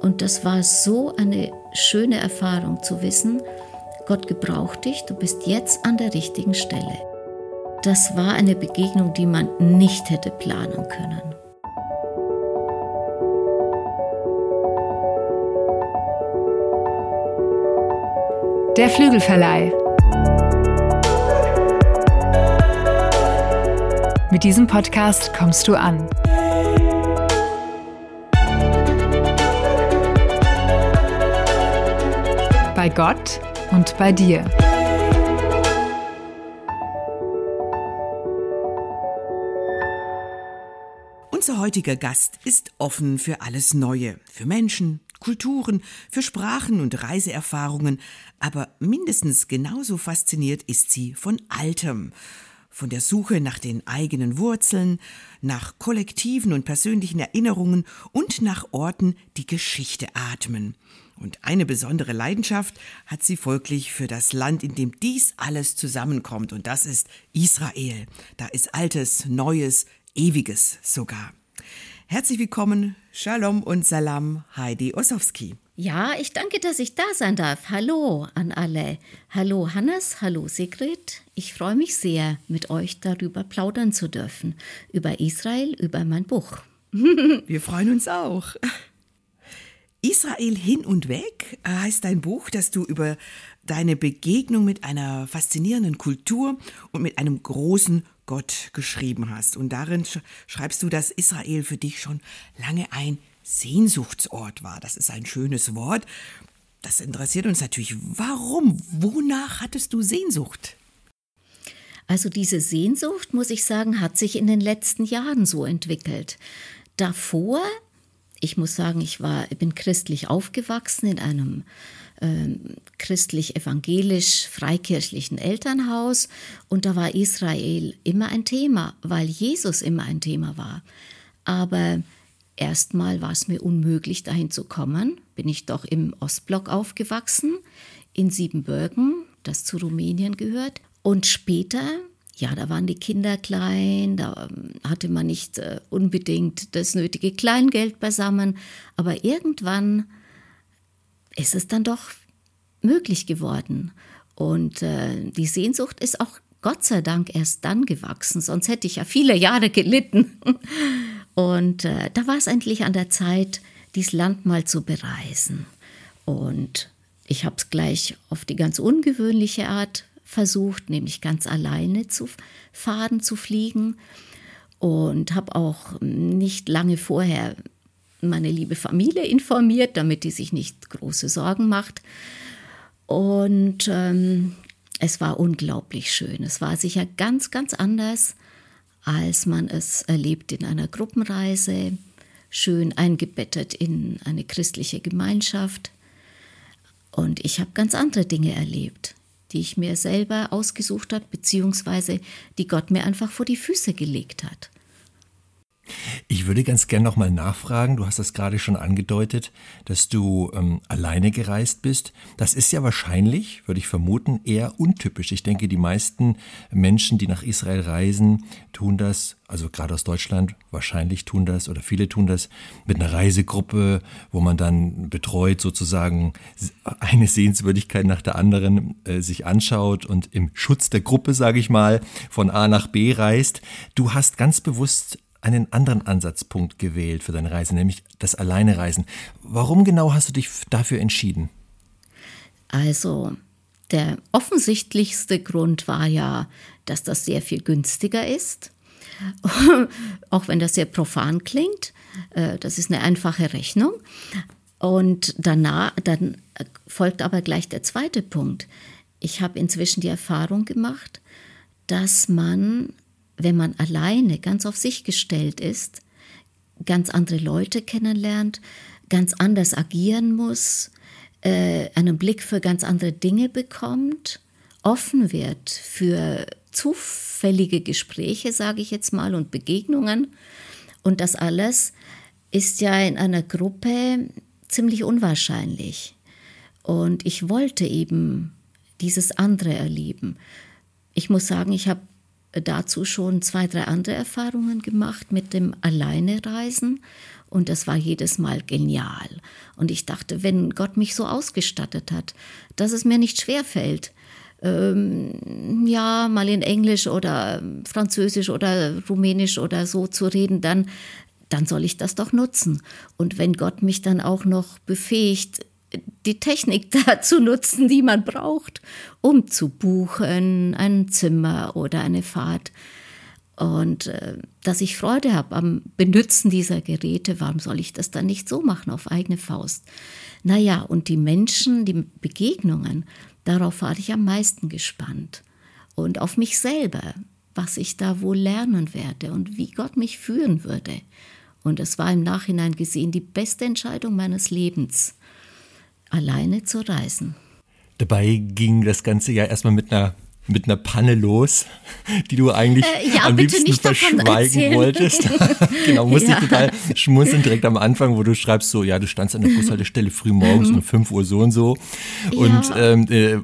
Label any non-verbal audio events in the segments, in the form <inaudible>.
Und das war so eine schöne Erfahrung zu wissen, Gott gebraucht dich, du bist jetzt an der richtigen Stelle. Das war eine Begegnung, die man nicht hätte planen können. Der Flügelverleih. Mit diesem Podcast kommst du an. Bei Gott und bei dir. Unser heutiger Gast ist offen für alles Neue, für Menschen, Kulturen, für Sprachen und Reiseerfahrungen, aber mindestens genauso fasziniert ist sie von Altem, von der Suche nach den eigenen Wurzeln, nach kollektiven und persönlichen Erinnerungen und nach Orten, die Geschichte atmen. Und eine besondere Leidenschaft hat sie folglich für das Land, in dem dies alles zusammenkommt, und das ist Israel. Da ist Altes, Neues, Ewiges sogar. Herzlich willkommen, Shalom und Salam, Heidi Ossowski. Ja, ich danke, dass ich da sein darf. Hallo an alle. Hallo Hannes, hallo Sigrid. Ich freue mich sehr, mit euch darüber plaudern zu dürfen. Über Israel, über mein Buch. <laughs> Wir freuen uns auch. Israel hin und weg heißt dein Buch, das du über deine Begegnung mit einer faszinierenden Kultur und mit einem großen Gott geschrieben hast. Und darin schreibst du, dass Israel für dich schon lange ein Sehnsuchtsort war. Das ist ein schönes Wort. Das interessiert uns natürlich. Warum? Wonach hattest du Sehnsucht? Also diese Sehnsucht, muss ich sagen, hat sich in den letzten Jahren so entwickelt. Davor, ich muss sagen, ich war, bin christlich aufgewachsen in einem ähm, christlich-evangelisch-freikirchlichen Elternhaus und da war Israel immer ein Thema, weil Jesus immer ein Thema war. Aber erstmal war es mir unmöglich, dahin zu kommen. Bin ich doch im Ostblock aufgewachsen, in Siebenbürgen, das zu Rumänien gehört. Und später, ja, da waren die Kinder klein, da ähm, hatte man nicht äh, unbedingt das nötige Kleingeld beisammen, aber irgendwann ist es dann doch möglich geworden. Und äh, die Sehnsucht ist auch Gott sei Dank erst dann gewachsen, sonst hätte ich ja viele Jahre gelitten. <laughs> Und äh, da war es endlich an der Zeit, dieses Land mal zu bereisen. Und ich habe es gleich auf die ganz ungewöhnliche Art versucht, nämlich ganz alleine zu fahren, zu fliegen. Und habe auch nicht lange vorher meine liebe Familie informiert, damit die sich nicht große Sorgen macht. Und ähm, es war unglaublich schön. Es war sicher ganz, ganz anders, als man es erlebt in einer Gruppenreise, schön eingebettet in eine christliche Gemeinschaft. Und ich habe ganz andere Dinge erlebt, die ich mir selber ausgesucht habe, beziehungsweise die Gott mir einfach vor die Füße gelegt hat. Ich würde ganz gern nochmal nachfragen, du hast das gerade schon angedeutet, dass du ähm, alleine gereist bist. Das ist ja wahrscheinlich, würde ich vermuten, eher untypisch. Ich denke, die meisten Menschen, die nach Israel reisen, tun das, also gerade aus Deutschland, wahrscheinlich tun das oder viele tun das mit einer Reisegruppe, wo man dann betreut sozusagen eine Sehenswürdigkeit nach der anderen äh, sich anschaut und im Schutz der Gruppe, sage ich mal, von A nach B reist. Du hast ganz bewusst einen anderen Ansatzpunkt gewählt für deine Reise, nämlich das Alleinereisen. Warum genau hast du dich dafür entschieden? Also, der offensichtlichste Grund war ja, dass das sehr viel günstiger ist. <laughs> Auch wenn das sehr profan klingt. Äh, das ist eine einfache Rechnung. Und danach, dann folgt aber gleich der zweite Punkt. Ich habe inzwischen die Erfahrung gemacht, dass man wenn man alleine ganz auf sich gestellt ist, ganz andere Leute kennenlernt, ganz anders agieren muss, äh, einen Blick für ganz andere Dinge bekommt, offen wird für zufällige Gespräche, sage ich jetzt mal, und Begegnungen. Und das alles ist ja in einer Gruppe ziemlich unwahrscheinlich. Und ich wollte eben dieses andere erleben. Ich muss sagen, ich habe dazu schon zwei, drei andere Erfahrungen gemacht mit dem Alleinereisen und das war jedes Mal genial. Und ich dachte, wenn Gott mich so ausgestattet hat, dass es mir nicht schwer fällt, ähm, ja, mal in Englisch oder Französisch oder Rumänisch oder so zu reden, dann, dann soll ich das doch nutzen. Und wenn Gott mich dann auch noch befähigt, die Technik <laughs> dazu nutzen, die man braucht, um zu buchen, ein Zimmer oder eine Fahrt. Und äh, dass ich Freude habe am Benutzen dieser Geräte, warum soll ich das dann nicht so machen auf eigene Faust? Naja, und die Menschen, die Begegnungen, darauf war ich am meisten gespannt. Und auf mich selber, was ich da wohl lernen werde und wie Gott mich führen würde. Und es war im Nachhinein gesehen die beste Entscheidung meines Lebens alleine zu reisen. Dabei ging das Ganze ja erstmal mit einer mit einer Panne los, die du eigentlich äh, ja, am liebsten verschweigen wolltest. <laughs> genau, musste ja. ich total schmunzeln direkt am Anfang, wo du schreibst so, ja, du standst an der Bushaltestelle früh morgens um 5 Uhr so und so und ja. ähm, äh,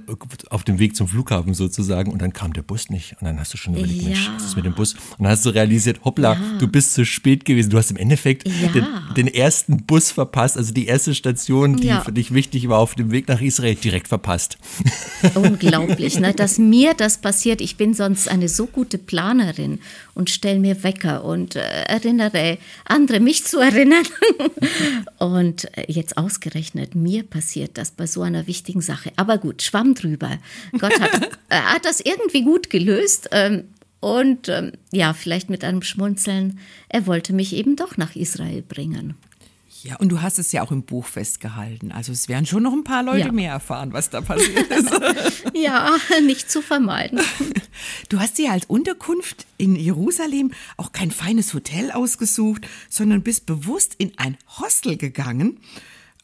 auf dem Weg zum Flughafen sozusagen und dann kam der Bus nicht und dann hast du schon überlegt, Mensch, was ist mit dem Bus? Und dann hast du realisiert, hoppla, du bist zu spät gewesen. Du hast im Endeffekt den, den, ersten Bus verpasst, also die erste Station, die für dich wichtig war, auf dem Weg nach Israel, direkt verpasst. Unglaublich, ne? dass mir mir das passiert, ich bin sonst eine so gute Planerin und stelle mir Wecker und äh, erinnere andere, mich zu erinnern. <laughs> und äh, jetzt ausgerechnet, mir passiert das bei so einer wichtigen Sache. Aber gut, schwamm drüber. Gott hat, <laughs> äh, hat das irgendwie gut gelöst. Ähm, und ähm, ja, vielleicht mit einem Schmunzeln, er wollte mich eben doch nach Israel bringen. Ja, und du hast es ja auch im Buch festgehalten. Also es werden schon noch ein paar Leute ja. mehr erfahren, was da passiert ist. <laughs> ja, nicht zu vermeiden. Du hast dir als Unterkunft in Jerusalem auch kein feines Hotel ausgesucht, sondern bist bewusst in ein Hostel gegangen,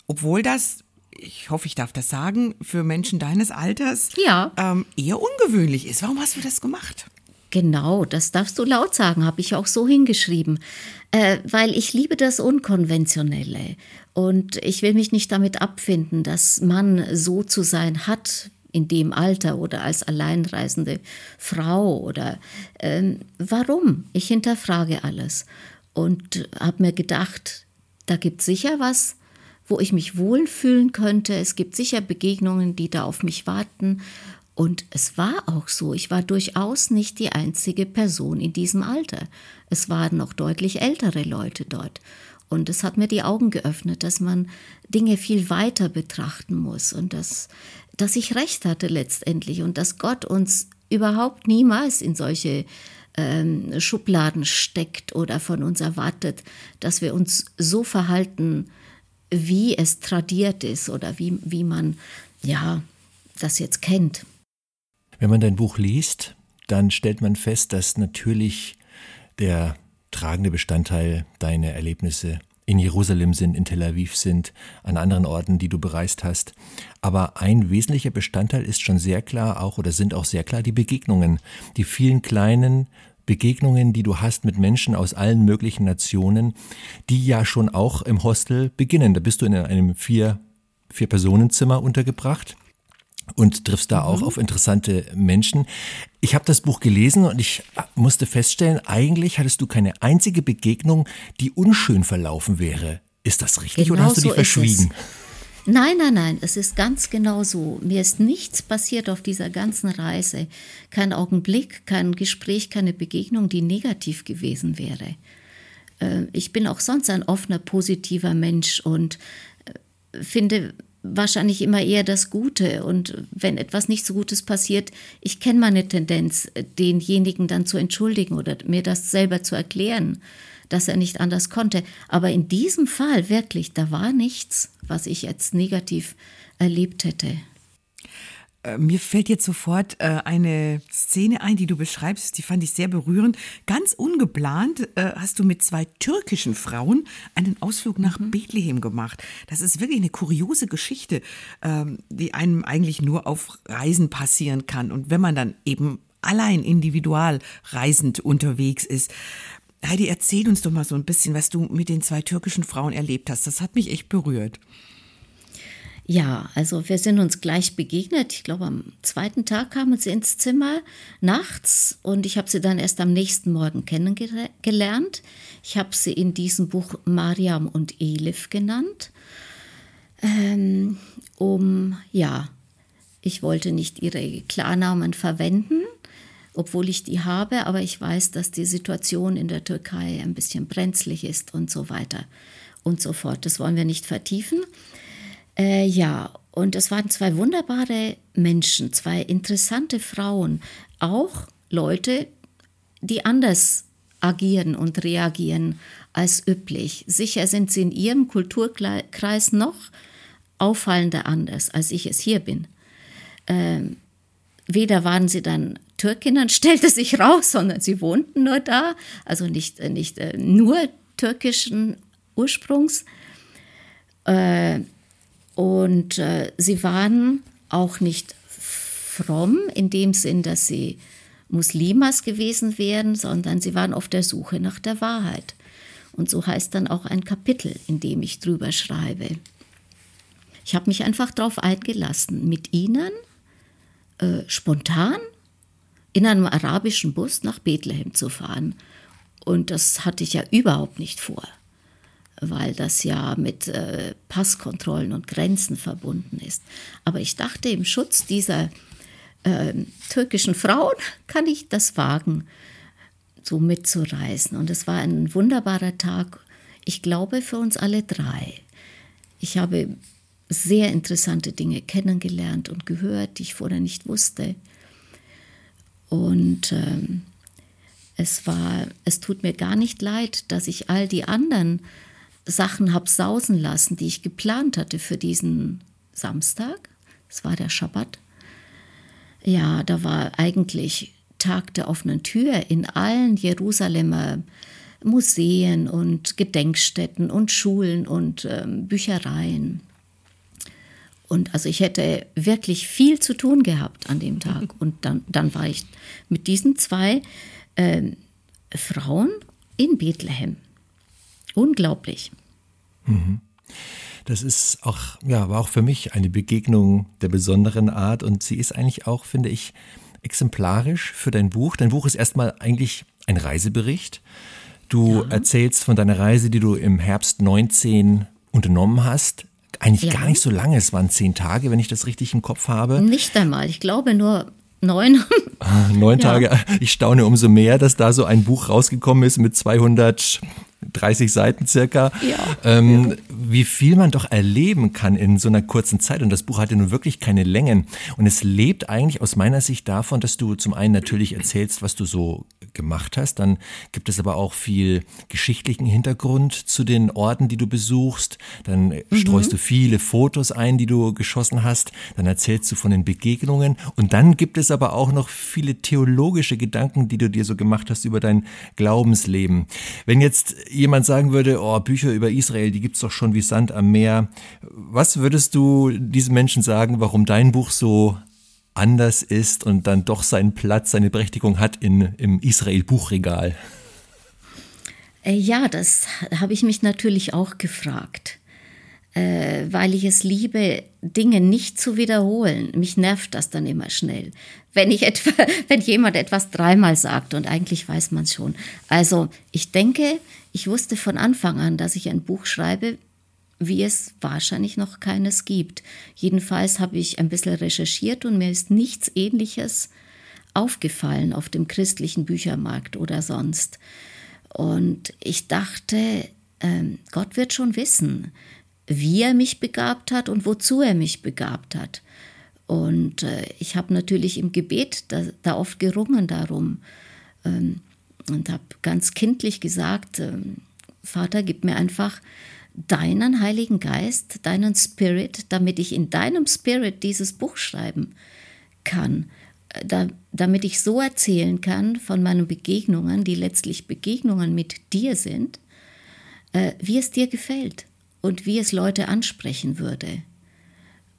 obwohl das ich hoffe, ich darf das sagen, für Menschen deines Alters ja. ähm, eher ungewöhnlich ist. Warum hast du das gemacht? Genau, das darfst du laut sagen, habe ich auch so hingeschrieben, äh, weil ich liebe das Unkonventionelle und ich will mich nicht damit abfinden, dass man so zu sein hat in dem Alter oder als alleinreisende Frau oder ähm, warum? Ich hinterfrage alles und habe mir gedacht, da gibt sicher was, wo ich mich wohlfühlen könnte. Es gibt sicher Begegnungen, die da auf mich warten und es war auch so, ich war durchaus nicht die einzige Person in diesem Alter. Es waren noch deutlich ältere Leute dort. Und es hat mir die Augen geöffnet, dass man Dinge viel weiter betrachten muss und dass, dass ich recht hatte letztendlich und dass Gott uns überhaupt niemals in solche ähm, Schubladen steckt oder von uns erwartet, dass wir uns so verhalten, wie es tradiert ist oder wie, wie man ja das jetzt kennt. Wenn man dein Buch liest, dann stellt man fest, dass natürlich der tragende Bestandteil deine Erlebnisse in Jerusalem sind, in Tel Aviv sind, an anderen Orten, die du bereist hast. Aber ein wesentlicher Bestandteil ist schon sehr klar auch oder sind auch sehr klar die Begegnungen, die vielen kleinen Begegnungen, die du hast mit Menschen aus allen möglichen Nationen, die ja schon auch im Hostel beginnen. Da bist du in einem vier, vier Personenzimmer untergebracht und triffst da mhm. auch auf interessante Menschen. Ich habe das Buch gelesen und ich musste feststellen, eigentlich hattest du keine einzige Begegnung, die unschön verlaufen wäre. Ist das richtig genau oder hast du die so verschwiegen? Nein, nein, nein, es ist ganz genau so. Mir ist nichts passiert auf dieser ganzen Reise. Kein Augenblick, kein Gespräch, keine Begegnung, die negativ gewesen wäre. Äh, ich bin auch sonst ein offener, positiver Mensch und äh, finde, wahrscheinlich immer eher das Gute. Und wenn etwas nicht so Gutes passiert, ich kenne meine Tendenz, denjenigen dann zu entschuldigen oder mir das selber zu erklären, dass er nicht anders konnte. Aber in diesem Fall wirklich, da war nichts, was ich jetzt negativ erlebt hätte. Äh, mir fällt jetzt sofort äh, eine Szene ein, die du beschreibst, die fand ich sehr berührend. Ganz ungeplant äh, hast du mit zwei türkischen Frauen einen Ausflug nach mhm. Bethlehem gemacht. Das ist wirklich eine kuriose Geschichte, ähm, die einem eigentlich nur auf Reisen passieren kann. Und wenn man dann eben allein individual reisend unterwegs ist. Heidi, erzähl uns doch mal so ein bisschen, was du mit den zwei türkischen Frauen erlebt hast. Das hat mich echt berührt. Ja, also wir sind uns gleich begegnet. Ich glaube, am zweiten Tag kamen sie ins Zimmer nachts und ich habe sie dann erst am nächsten Morgen kennengelernt. Ich habe sie in diesem Buch Mariam und Elif genannt. ähm, um, ja, ich wollte nicht ihre Klarnamen verwenden, obwohl ich die habe, aber ich weiß, dass die Situation in der Türkei ein bisschen brenzlig ist und so weiter und so fort. Das wollen wir nicht vertiefen. Äh, ja, und es waren zwei wunderbare Menschen, zwei interessante Frauen, auch Leute, die anders agieren und reagieren als üblich. Sicher sind sie in ihrem Kulturkreis noch auffallender anders, als ich es hier bin. Ähm, weder waren sie dann Türkinnen, <laughs> stellte sich raus, sondern sie wohnten nur da, also nicht, nicht äh, nur türkischen Ursprungs. Äh, und äh, sie waren auch nicht fromm in dem Sinn, dass sie Muslimas gewesen wären, sondern sie waren auf der Suche nach der Wahrheit. Und so heißt dann auch ein Kapitel, in dem ich drüber schreibe. Ich habe mich einfach darauf eingelassen, mit ihnen äh, spontan in einem arabischen Bus nach Bethlehem zu fahren. Und das hatte ich ja überhaupt nicht vor, weil das ja mit äh, Passkontrollen und Grenzen verbunden ist. Aber ich dachte, im Schutz dieser äh, türkischen Frauen <laughs> kann ich das wagen, so mitzureisen. Und es war ein wunderbarer Tag, ich glaube, für uns alle drei. Ich habe sehr interessante Dinge kennengelernt und gehört, die ich vorher nicht wusste. Und ähm, es war, es tut mir gar nicht leid, dass ich all die anderen Sachen habe sausen lassen, die ich geplant hatte für diesen Samstag. Es war der Schabbat. Ja, da war eigentlich Tag der offenen Tür in allen Jerusalemer Museen und Gedenkstätten und Schulen und ähm, Büchereien. Und also ich hätte wirklich viel zu tun gehabt an dem Tag. <laughs> Und dann, dann war ich mit diesen zwei äh, Frauen in Bethlehem. Unglaublich. Mhm. Das ist auch, ja, war auch für mich eine Begegnung der besonderen Art und sie ist eigentlich auch, finde ich, exemplarisch für dein Buch. Dein Buch ist erstmal eigentlich ein Reisebericht. Du ja. erzählst von deiner Reise, die du im Herbst 19 unternommen hast eigentlich ja. gar nicht so lange. Es waren zehn Tage, wenn ich das richtig im Kopf habe. Nicht einmal. Ich glaube nur neun. Ah, neun <laughs> ja. Tage. Ich staune umso mehr, dass da so ein Buch rausgekommen ist mit 200 30 Seiten circa, ja, ähm, ja. wie viel man doch erleben kann in so einer kurzen Zeit. Und das Buch hatte nun wirklich keine Längen. Und es lebt eigentlich aus meiner Sicht davon, dass du zum einen natürlich erzählst, was du so gemacht hast. Dann gibt es aber auch viel geschichtlichen Hintergrund zu den Orten, die du besuchst. Dann mhm. streust du viele Fotos ein, die du geschossen hast. Dann erzählst du von den Begegnungen. Und dann gibt es aber auch noch viele theologische Gedanken, die du dir so gemacht hast über dein Glaubensleben. Wenn jetzt jemand sagen würde, oh, Bücher über Israel, die gibt es doch schon wie Sand am Meer. Was würdest du diesen Menschen sagen, warum dein Buch so anders ist und dann doch seinen Platz, seine Berechtigung hat in, im Israel-Buchregal? Äh, ja, das habe ich mich natürlich auch gefragt, äh, weil ich es liebe, Dinge nicht zu wiederholen. Mich nervt das dann immer schnell, wenn ich etwa, <laughs> wenn jemand etwas dreimal sagt und eigentlich weiß man es schon. Also ich denke, ich wusste von Anfang an, dass ich ein Buch schreibe, wie es wahrscheinlich noch keines gibt. Jedenfalls habe ich ein bisschen recherchiert und mir ist nichts Ähnliches aufgefallen auf dem christlichen Büchermarkt oder sonst. Und ich dachte, ähm, Gott wird schon wissen, wie er mich begabt hat und wozu er mich begabt hat. Und äh, ich habe natürlich im Gebet da, da, oft gerungen darum ähm, und habe ganz kindlich gesagt, ähm, Vater, gib mir einfach deinen Heiligen Geist, deinen Spirit, damit ich in deinem Spirit dieses Buch schreiben kann, da, damit ich so erzählen kann von meinen Begegnungen, die letztlich Begegnungen mit dir sind, äh, wie es dir gefällt und wie es Leute ansprechen würde.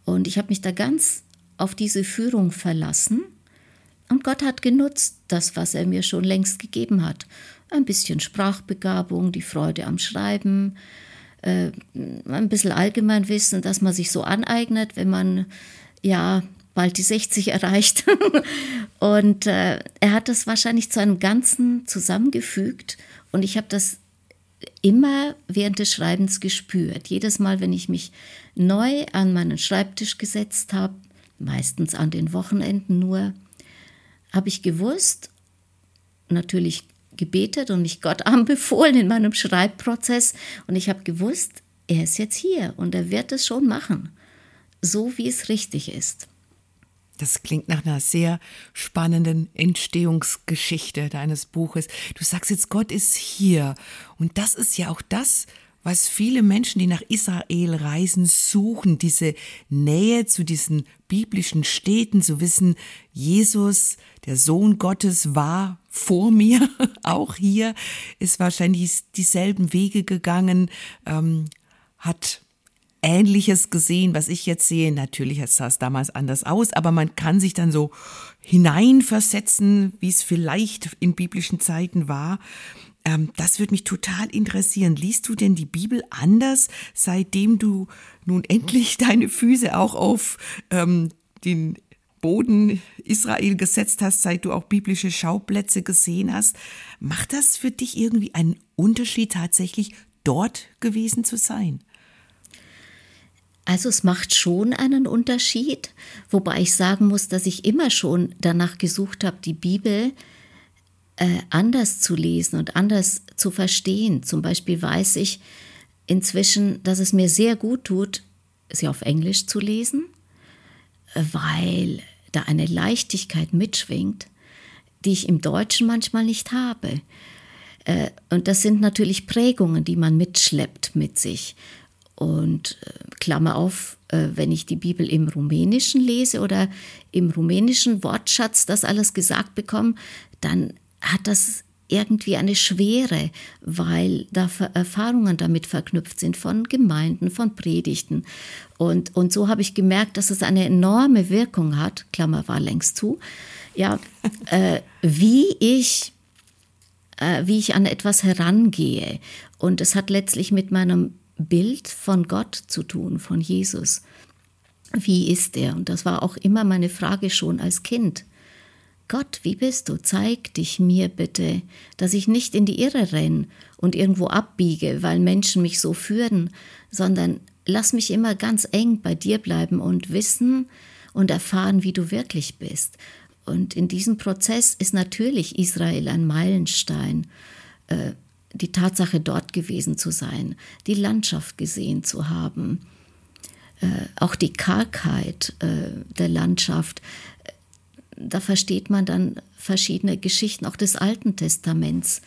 Und ich habe mich da ganz auf diese Führung verlassen und Gott hat genutzt das, was er mir schon längst gegeben hat. Ein bisschen Sprachbegabung, die Freude am Schreiben, äh, ein bisschen Allgemeinwissen, dass man sich so aneignet, wenn man ja bald die 60 erreicht. <laughs> und äh, er hat das wahrscheinlich zu einem Ganzen zusammengefügt und ich habe das immer während des Schreibens gespürt. Jedes Mal, wenn ich mich neu an meinen Schreibtisch gesetzt habe, meistens an den Wochenenden nur, habe ich gewusst, natürlich gebetet und mich Gott <laughs> anbefohlen in meinem Schreibprozess und ich habe gewusst, er ist jetzt hier und er wird es schon machen, so wie es richtig ist. Das klingt nach einer sehr spannenden Entstehungsgeschichte deines Buches. Du sagst jetzt, Gott ist hier. Und das ist ja auch das, was viele Menschen, die nach Israel reisen, suchen, diese Nähe zu diesen biblischen Städten, zu wissen, Jesus, der Sohn Gottes, war vor mir, <laughs> auch hier, ist wahrscheinlich dieselben Wege gegangen, ähm, hat Ähnliches gesehen, was ich jetzt sehe. Natürlich sah es damals anders aus, aber man kann sich dann so hineinversetzen, wie es vielleicht in biblischen Zeiten war. Ähm, das würde mich total interessieren. Liest du denn die Bibel anders, seitdem du nun endlich <laughs> deine Füße auch auf ähm, den Boden Israel gesetzt hast, seit du auch biblische Schauplätze gesehen hast? Macht das für dich irgendwie einen Unterschied, tatsächlich dort gewesen zu sein? Also es macht schon einen Unterschied, wobei ich sagen muss, dass ich immer schon danach gesucht habe, die Bibel äh, anders zu lesen und anders zu verstehen. Zum Beispiel weiß ich inzwischen, dass es mir sehr gut tut, sie auf Englisch zu lesen, weil da eine Leichtigkeit mitschwingt, die ich im Deutschen manchmal nicht habe. Äh, und das sind natürlich Prägungen, die man mitschleppt mit sich. Und äh, Klammer auf, äh, wenn ich die Bibel im Rumänischen lese oder im rumänischen Wortschatz das alles gesagt bekomme, dann hat das irgendwie eine Schwere, weil da Erfahrungen damit verknüpft sind von Gemeinden, von Predigten. Und, und so habe ich gemerkt, dass es eine enorme Wirkung hat, Klammer war längst zu, ja, <laughs> äh, wie ich äh, wie ich an etwas herangehe. Und es hat letztlich mit meinem Bild von Gott zu tun, von Jesus. Wie ist er? Und das war auch immer meine Frage schon als Kind. Gott, wie bist du? Zeig dich mir bitte, dass ich nicht in die Irre renn und irgendwo abbiege, weil Menschen mich so führen, sondern lass mich immer ganz eng bei dir bleiben und wissen und erfahren, wie du wirklich bist. Und in diesem Prozess ist natürlich Israel ein Meilenstein. Äh, die Tatsache, dort gewesen zu sein, die Landschaft gesehen zu haben, äh, auch die Kargheit äh, der Landschaft, äh, da versteht man dann verschiedene Geschichten, auch des Alten Testaments,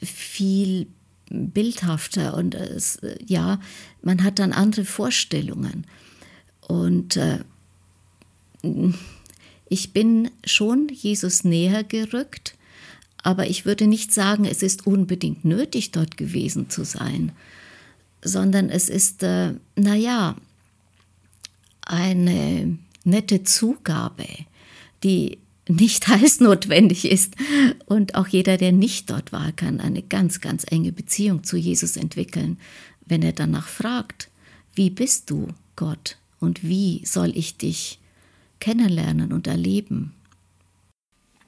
viel bildhafter und es, äh, ja, man hat dann andere Vorstellungen. Und äh, ich bin schon Jesus näher gerückt aber ich würde nicht sagen, es ist unbedingt nötig, dort gewesen zu sein, sondern es ist, äh, naja, eine nette Zugabe, die nicht <laughs> heiß notwendig ist. Und auch jeder, der nicht dort war, kann eine ganz, ganz enge Beziehung zu Jesus entwickeln, wenn er danach fragt, wie bist du, Gott, und wie soll ich dich kennenlernen und erleben?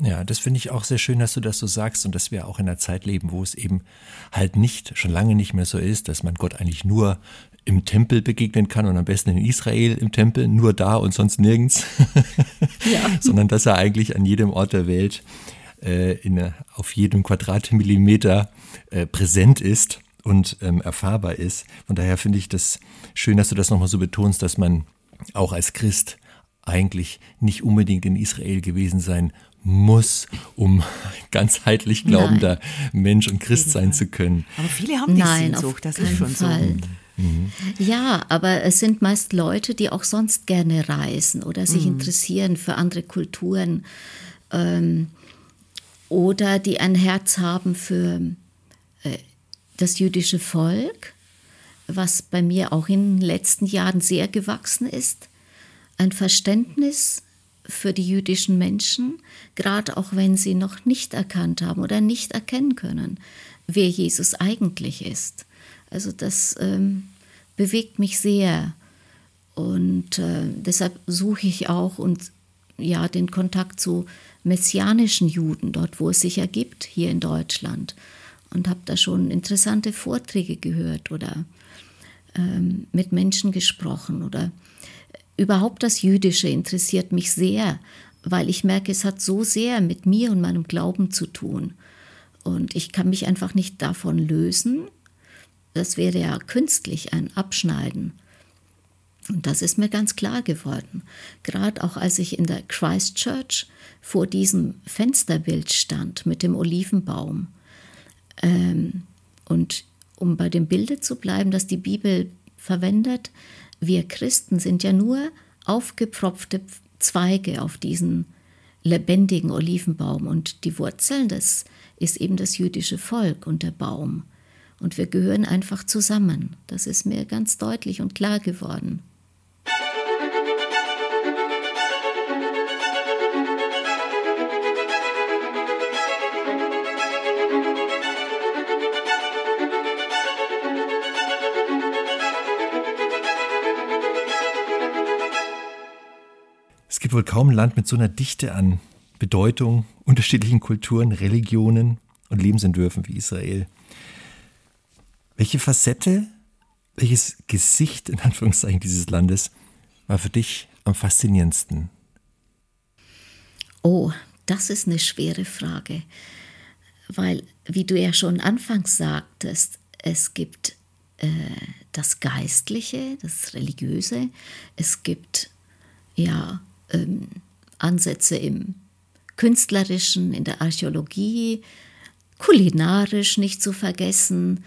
Ja, das finde ich auch sehr schön, dass du das so sagst und dass wir auch in einer Zeit leben, wo es eben halt nicht, schon lange nicht mehr so ist, dass man Gott eigentlich nur im Tempel begegnen kann und am besten in Israel im Tempel, nur da und sonst nirgends, ja. <laughs> sondern dass er eigentlich an jedem Ort der Welt äh, in, auf jedem Quadratmillimeter äh, präsent ist und ähm, erfahrbar ist. Von daher finde ich das schön, dass du das nochmal so betonst, dass man auch als Christ eigentlich nicht unbedingt in Israel gewesen sein muss, um <laughs> ganzheitlich glaubender Nein. Mensch und Christ sein zu können. Aber viele haben die Nein, Sehnsucht, das ist schon Fall. so. Mhm. Ja, aber es sind meist Leute, die auch sonst gerne reisen oder sich mhm. interessieren für andere Kulturen ähm, oder die ein Herz haben für äh, das jüdische Volk, was bei mir auch in den letzten Jahren sehr gewachsen ist. Ein Verständnis für die jüdischen Menschen, gerade auch wenn sie noch nicht erkannt haben oder nicht erkennen können, wer Jesus eigentlich ist. Also das ähm, bewegt mich sehr und äh, deshalb suche ich auch und ja den Kontakt zu messianischen Juden dort, wo es sich ergibt hier in Deutschland und habe da schon interessante Vorträge gehört oder ähm, mit Menschen gesprochen oder überhaupt das Jüdische interessiert mich sehr, weil ich merke, es hat so sehr mit mir und meinem Glauben zu tun. Und ich kann mich einfach nicht davon lösen. Das wäre ja künstlich ein Abschneiden. Und das ist mir ganz klar geworden. Gerade auch als ich in der Christchurch vor diesem Fensterbild stand mit dem Olivenbaum. Ähm, und um bei dem Bilde zu bleiben, das die Bibel verwendet, wir Christen sind ja nur aufgepfropfte Zweige auf diesen lebendigen Olivenbaum und die Wurzeln, das ist eben das jüdische Volk und der Baum. Und wir gehören einfach zusammen. Das ist mir ganz deutlich und klar geworden. Gibt wohl kaum ein Land mit so einer Dichte an Bedeutung, unterschiedlichen Kulturen, Religionen und Lebensentwürfen wie Israel. Welche Facette, welches Gesicht in Anführungszeichen dieses Landes war für dich am faszinierendsten? Oh, das ist eine schwere Frage, weil, wie du ja schon anfangs sagtest, es gibt äh, das Geistliche, das Religiöse, es gibt ja ähm, Ansätze im Künstlerischen, in der Archäologie, kulinarisch nicht zu vergessen,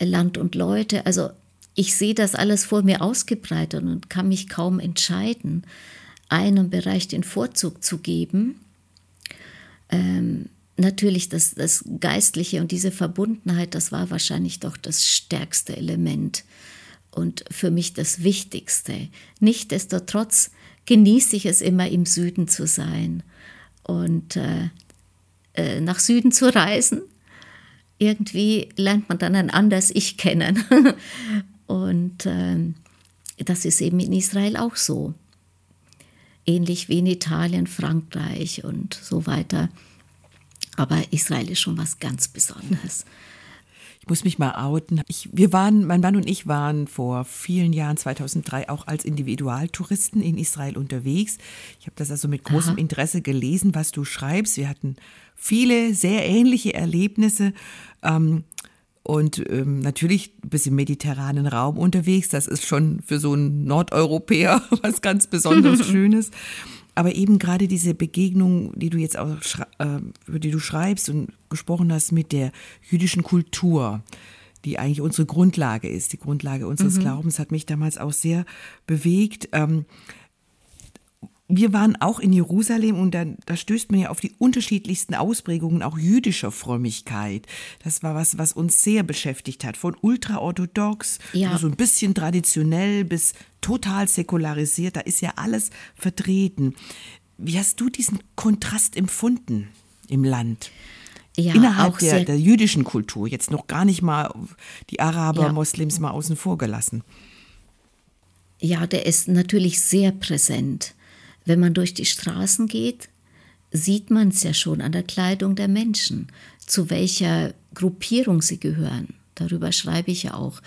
Land und Leute. Also ich sehe das alles vor mir ausgebreitet und kann mich kaum entscheiden, einem Bereich den Vorzug zu geben. Ähm, natürlich das, das Geistliche und diese Verbundenheit, das war wahrscheinlich doch das stärkste Element und für mich das Wichtigste. Nichtsdestotrotz genieße ich es immer, im Süden zu sein und äh, äh, nach Süden zu reisen. Irgendwie lernt man dann ein anderes Ich kennen. <laughs> und äh, das ist eben in Israel auch so. Ähnlich wie in Italien, Frankreich und so weiter. Aber Israel ist schon was ganz Besonderes muss mich mal outen. Ich, wir waren, mein Mann und ich waren vor vielen Jahren, 2003, auch als Individualtouristen in Israel unterwegs. Ich habe das also mit großem Aha. Interesse gelesen, was du schreibst. Wir hatten viele sehr ähnliche Erlebnisse. Ähm, und ähm, natürlich bis im mediterranen Raum unterwegs. Das ist schon für so einen Nordeuropäer <laughs> was ganz besonders <laughs> Schönes. Aber eben gerade diese Begegnung, die du jetzt auch, äh, über die du schreibst und gesprochen hast mit der jüdischen Kultur, die eigentlich unsere Grundlage ist, die Grundlage unseres mhm. Glaubens, hat mich damals auch sehr bewegt. Ähm, wir waren auch in Jerusalem und da, da stößt man ja auf die unterschiedlichsten Ausprägungen auch jüdischer Frömmigkeit. Das war was, was uns sehr beschäftigt hat. Von ultraorthodox, ja. so ein bisschen traditionell bis total säkularisiert. Da ist ja alles vertreten. Wie hast du diesen Kontrast empfunden im Land? Ja, Innerhalb der, der, jüdischen Kultur, jetzt noch gar nicht mal die Araber, ja. Moslems mal außen vor gelassen. Ja, der ist natürlich sehr präsent. Wenn man durch die Straßen geht, sieht man es ja schon an der Kleidung der Menschen, zu welcher Gruppierung sie gehören. Darüber schreibe ich ja auch.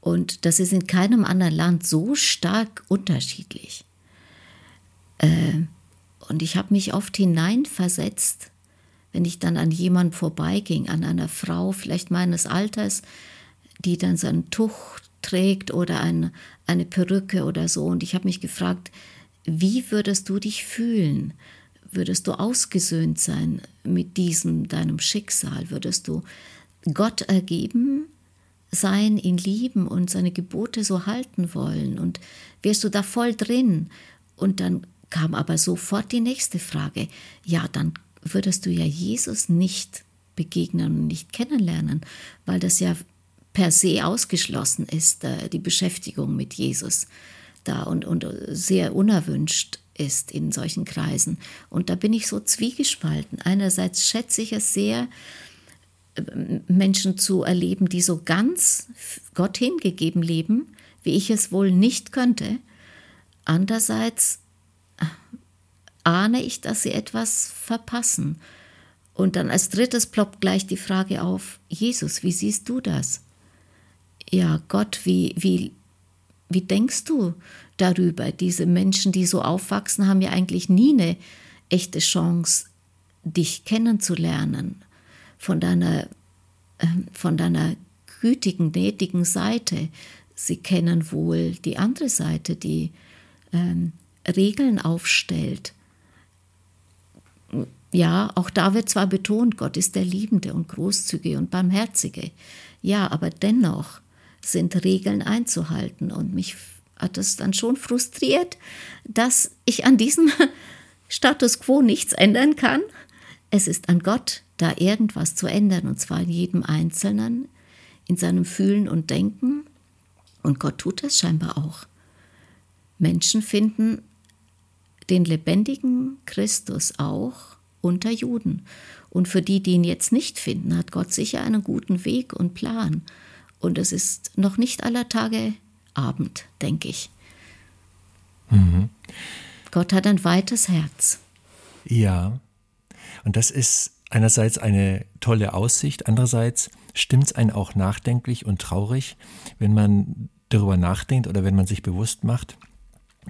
Und das ist in keinem anderen Land so stark unterschiedlich. Äh, und ich habe mich oft hineinversetzt, wenn ich dann an jemand vorbeiging, an einer Frau, vielleicht meines Alters, die dann so ein Tuch trägt oder ein, eine Perücke oder so. Und ich habe mich gefragt, wie würdest du dich fühlen? Würdest du ausgesöhnt sein mit diesem deinem Schicksal? Würdest du Gott ergeben sein, ihn lieben und seine Gebote so halten wollen? Und wärst du da voll drin? Und dann kam aber sofort die nächste Frage. Ja, dann würdest du ja Jesus nicht begegnen und nicht kennenlernen, weil das ja per se ausgeschlossen ist, äh, die Beschäftigung mit Jesus da und, und sehr unerwünscht ist in solchen Kreisen. Und da bin ich so zwiegespalten. Einerseits schätze ich es sehr, Menschen zu erleben, die so ganz Gott hingegeben leben, wie ich es wohl nicht könnte. Andererseits ahne ich, dass sie etwas verpassen. Und dann als drittes ploppt gleich die Frage auf, Jesus, wie siehst du das? Ja, Gott, wie, wie, wie denkst du darüber? Diese Menschen, die so aufwachsen, haben ja eigentlich nie eine echte Chance, dich kennenzulernen, von deiner, äh, von deiner gütigen, gnädigen Seite. Sie kennen wohl die andere Seite, die ähm, Regeln aufstellt. Ja, auch da wird zwar betont, Gott ist der Liebende und Großzügige und Barmherzige. Ja, aber dennoch sind Regeln einzuhalten und mich hat es dann schon frustriert, dass ich an diesem <laughs> Status quo nichts ändern kann. Es ist an Gott, da irgendwas zu ändern, und zwar in jedem Einzelnen, in seinem Fühlen und Denken. Und Gott tut das scheinbar auch. Menschen finden den lebendigen Christus auch unter Juden. Und für die, die ihn jetzt nicht finden, hat Gott sicher einen guten Weg und Plan. Und es ist noch nicht aller Tage Abend, denke ich. Mhm. Gott hat ein weites Herz. Ja, und das ist einerseits eine tolle Aussicht, andererseits stimmt es einen auch nachdenklich und traurig, wenn man darüber nachdenkt oder wenn man sich bewusst macht,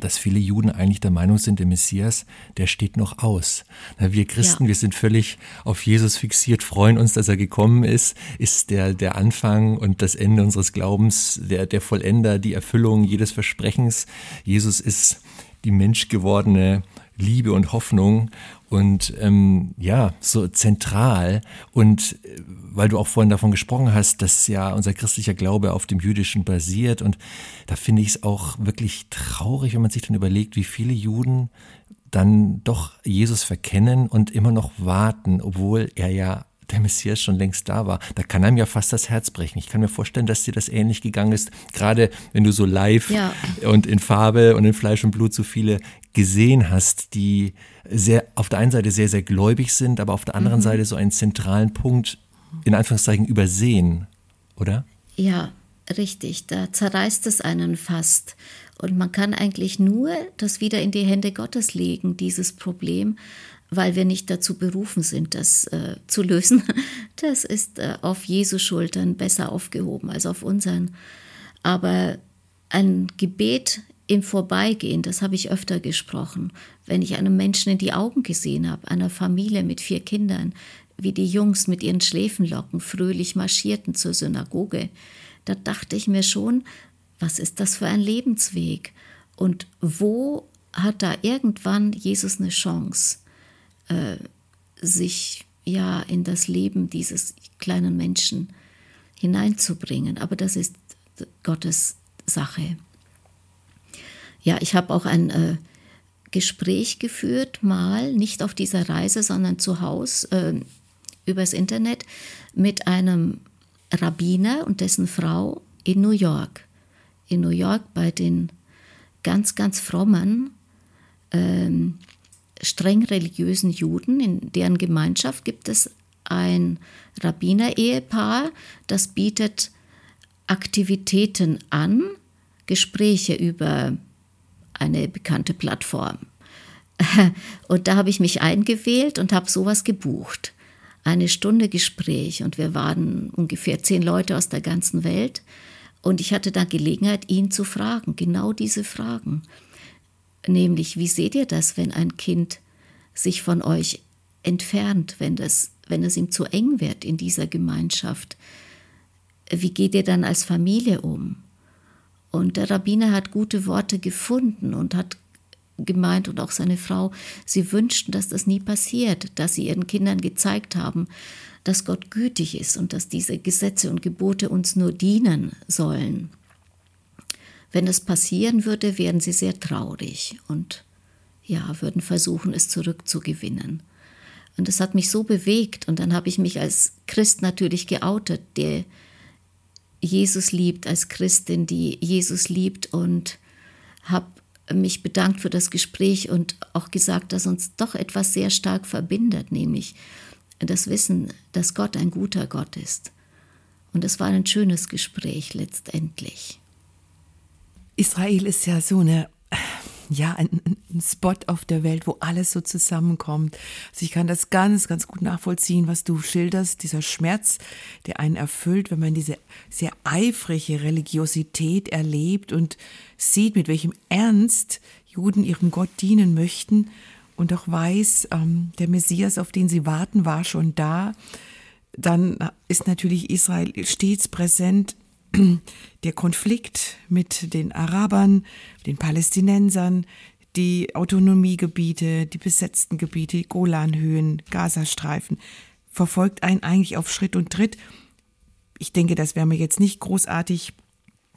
dass viele Juden eigentlich der Meinung sind, der Messias, der steht noch aus. Wir Christen, ja. wir sind völlig auf Jesus fixiert, freuen uns, dass er gekommen ist, ist der, der Anfang und das Ende unseres Glaubens, der, der Vollender, die Erfüllung jedes Versprechens. Jesus ist die menschgewordene Liebe und Hoffnung und ähm, ja, so zentral. Und äh, weil du auch vorhin davon gesprochen hast, dass ja unser christlicher Glaube auf dem jüdischen basiert. Und da finde ich es auch wirklich traurig, wenn man sich dann überlegt, wie viele Juden dann doch Jesus verkennen und immer noch warten, obwohl er ja der Messias schon längst da war. Da kann einem ja fast das Herz brechen. Ich kann mir vorstellen, dass dir das ähnlich gegangen ist, gerade wenn du so live ja. und in Farbe und in Fleisch und Blut so viele gesehen hast, die sehr auf der einen Seite sehr, sehr gläubig sind, aber auf der anderen mhm. Seite so einen zentralen Punkt in Anführungszeichen übersehen, oder? Ja, richtig. Da zerreißt es einen fast. Und man kann eigentlich nur das wieder in die Hände Gottes legen, dieses Problem, weil wir nicht dazu berufen sind, das äh, zu lösen. <laughs> Das ist äh, auf Jesu Schultern besser aufgehoben als auf unseren. Aber ein Gebet im Vorbeigehen, das habe ich öfter gesprochen, wenn ich einem Menschen in die Augen gesehen habe, einer Familie mit vier Kindern, wie die Jungs mit ihren Schläfenlocken fröhlich marschierten zur Synagoge, da dachte ich mir schon, was ist das für ein Lebensweg? Und wo hat da irgendwann Jesus eine Chance? äh, sich ja in das Leben dieses kleinen Menschen hineinzubringen. Aber das ist Gottes Sache. Ja, ich habe auch ein äh, Gespräch geführt, mal nicht auf dieser Reise, sondern zu Hause äh, übers Internet mit einem Rabbiner und dessen Frau in New York. In New York bei den ganz, ganz frommen ähm, streng religiösen Juden, in deren Gemeinschaft gibt es ein Rabbiner-Ehepaar, das bietet Aktivitäten an, Gespräche über eine bekannte Plattform. <laughs> Und da habe ich mich eingewählt und habe sowas gebucht. Eine Stunde Gespräch und wir waren ungefähr zehn Leute aus der ganzen Welt. Und ich hatte da Gelegenheit, ihn zu fragen, genau diese Fragen. Nämlich, wie seht ihr das, wenn ein Kind sich von euch entfernt, wenn, das, wenn es ihm zu eng wird in dieser Gemeinschaft? Wie geht ihr dann als Familie um? Und der Rabbiner hat gute Worte gefunden und hat gemeint und auch seine Frau, sie wünschten, dass das nie passiert, dass sie ihren Kindern gezeigt haben, dass Gott gütig ist und dass diese Gesetze und Gebote uns nur dienen sollen. Wenn es passieren würde, wären sie sehr traurig und ja, würden versuchen, es zurückzugewinnen. Und das hat mich so bewegt und dann habe ich mich als Christ natürlich geoutet, der Jesus liebt, als Christin, die Jesus liebt und habe mich bedankt für das Gespräch und auch gesagt, dass uns doch etwas sehr stark verbindet, nämlich das Wissen, dass Gott ein guter Gott ist. Und es war ein schönes Gespräch letztendlich. Israel ist ja so eine, ja, ein schönsten Spot auf der Welt, wo alles so zusammenkommt. Also ich kann das ganz, ganz gut nachvollziehen, was du schilderst, dieser Schmerz, der einen erfüllt, wenn man diese sehr eifrige Religiosität erlebt und sieht, mit welchem Ernst Juden ihrem Gott dienen möchten und auch weiß, ähm, der Messias, auf den sie warten, war schon da. Dann ist natürlich Israel stets präsent. Der Konflikt mit den Arabern, den Palästinensern, die Autonomiegebiete, die besetzten Gebiete, Golanhöhen, Gazastreifen, verfolgt einen eigentlich auf Schritt und Tritt. Ich denke, das werden wir jetzt nicht großartig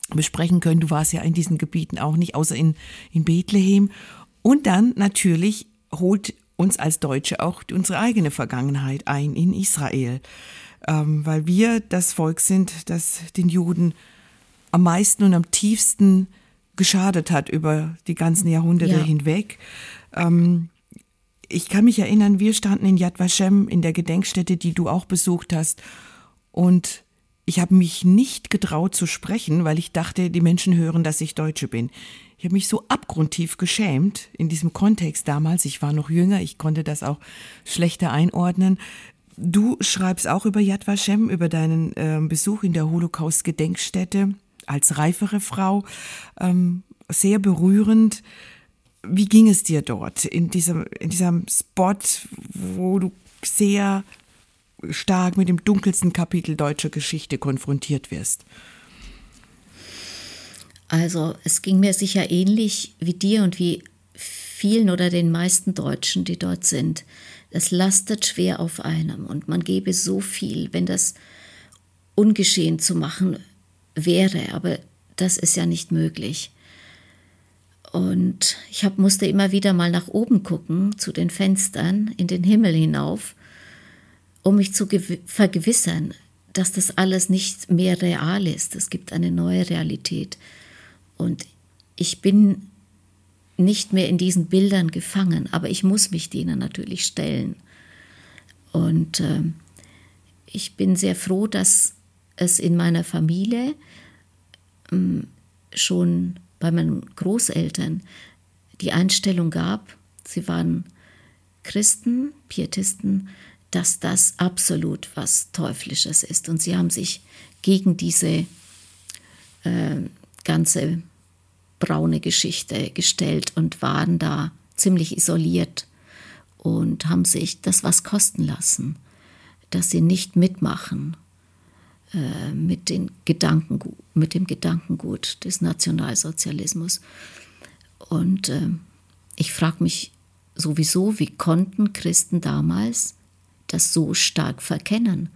besprechen können. Du warst ja in diesen Gebieten auch nicht, außer in, in Bethlehem. Und dann natürlich holt uns als Deutsche auch unsere eigene Vergangenheit ein in Israel, ähm, weil wir das Volk sind, das den Juden am meisten und am tiefsten geschadet hat über die ganzen Jahrhunderte ja. hinweg. Ähm, ich kann mich erinnern, wir standen in Yad Vashem in der Gedenkstätte, die du auch besucht hast, und ich habe mich nicht getraut zu sprechen, weil ich dachte, die Menschen hören, dass ich Deutsche bin. Ich habe mich so abgrundtief geschämt in diesem Kontext damals. Ich war noch jünger, ich konnte das auch schlechter einordnen. Du schreibst auch über Yad Vashem, über deinen äh, Besuch in der Holocaust-Gedenkstätte als reifere Frau. Ähm, sehr berührend. Wie ging es dir dort in diesem, in diesem Spot, wo du sehr stark mit dem dunkelsten Kapitel deutscher Geschichte konfrontiert wirst? Also es ging mir sicher ähnlich wie dir und wie vielen oder den meisten Deutschen, die dort sind. Es lastet schwer auf einem und man gebe so viel, wenn das ungeschehen zu machen wäre, aber das ist ja nicht möglich. Und ich hab, musste immer wieder mal nach oben gucken, zu den Fenstern, in den Himmel hinauf um mich zu vergewissern, dass das alles nicht mehr real ist. Es gibt eine neue Realität. Und ich bin nicht mehr in diesen Bildern gefangen, aber ich muss mich denen natürlich stellen. Und äh, ich bin sehr froh, dass es in meiner Familie schon bei meinen Großeltern die Einstellung gab, sie waren Christen, Pietisten, dass das absolut was Teuflisches ist. Und sie haben sich gegen diese äh, ganze braune Geschichte gestellt und waren da ziemlich isoliert und haben sich das was kosten lassen, dass sie nicht mitmachen äh, mit, den Gedanken, mit dem Gedankengut des Nationalsozialismus. Und äh, ich frage mich sowieso, wie konnten Christen damals das so stark verkennen.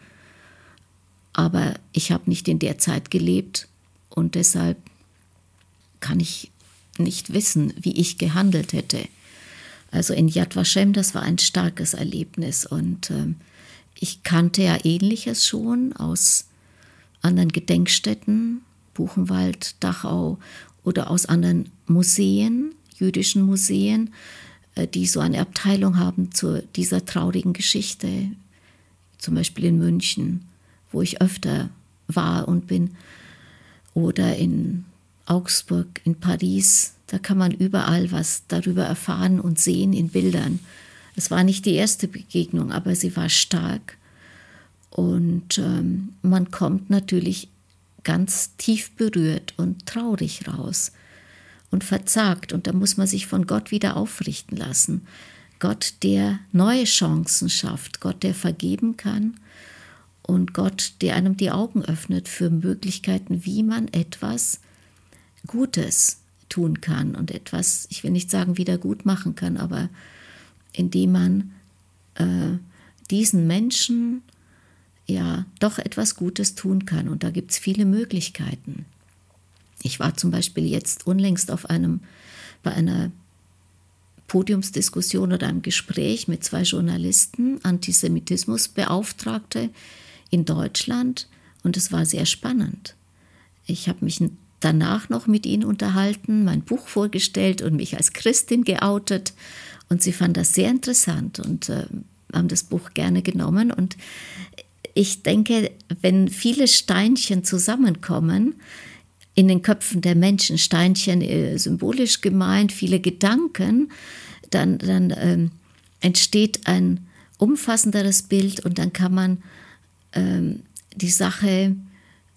Aber ich habe nicht in der Zeit gelebt und deshalb kann ich nicht wissen, wie ich gehandelt hätte. Also in Yad Vashem, das war ein starkes Erlebnis und äh, ich kannte ja ähnliches schon aus anderen Gedenkstätten, Buchenwald, Dachau oder aus anderen Museen, jüdischen Museen. Äh, die so eine Abteilung haben zu dieser traurigen Geschichte, zum Beispiel in München, wo ich öfter war und bin, oder in Augsburg, in Paris, da kann man überall was darüber erfahren und sehen in Bildern. Es war nicht die erste Begegnung, aber sie war stark. Und ähm, man kommt natürlich ganz tief berührt und traurig raus und verzagt. Und da muss man sich von Gott wieder aufrichten lassen. Gott, der neue Chancen schafft, Gott, der vergeben kann und Gott, der einem die Augen öffnet für Möglichkeiten, wie man etwas Gutes tun kann und etwas, ich will nicht sagen, wieder gut machen kann, aber indem man äh, diesen Menschen ja doch etwas Gutes tun kann. Und da gibt es viele Möglichkeiten. Ich war zum Beispiel jetzt unlängst auf einem, bei einer Podiumsdiskussion oder einem Gespräch mit zwei Journalisten, Antisemitismusbeauftragte in Deutschland und es war sehr spannend. Ich habe mich danach noch mit ihnen unterhalten, mein Buch vorgestellt und mich als Christin geoutet und sie fanden das sehr interessant und äh, haben das Buch gerne genommen und ich denke, wenn viele Steinchen zusammenkommen, in den Köpfen der Menschen, Steinchen äh, symbolisch gemeint, viele Gedanken, dann, dann ähm, entsteht ein umfassenderes Bild und dann kann man ähm, die Sache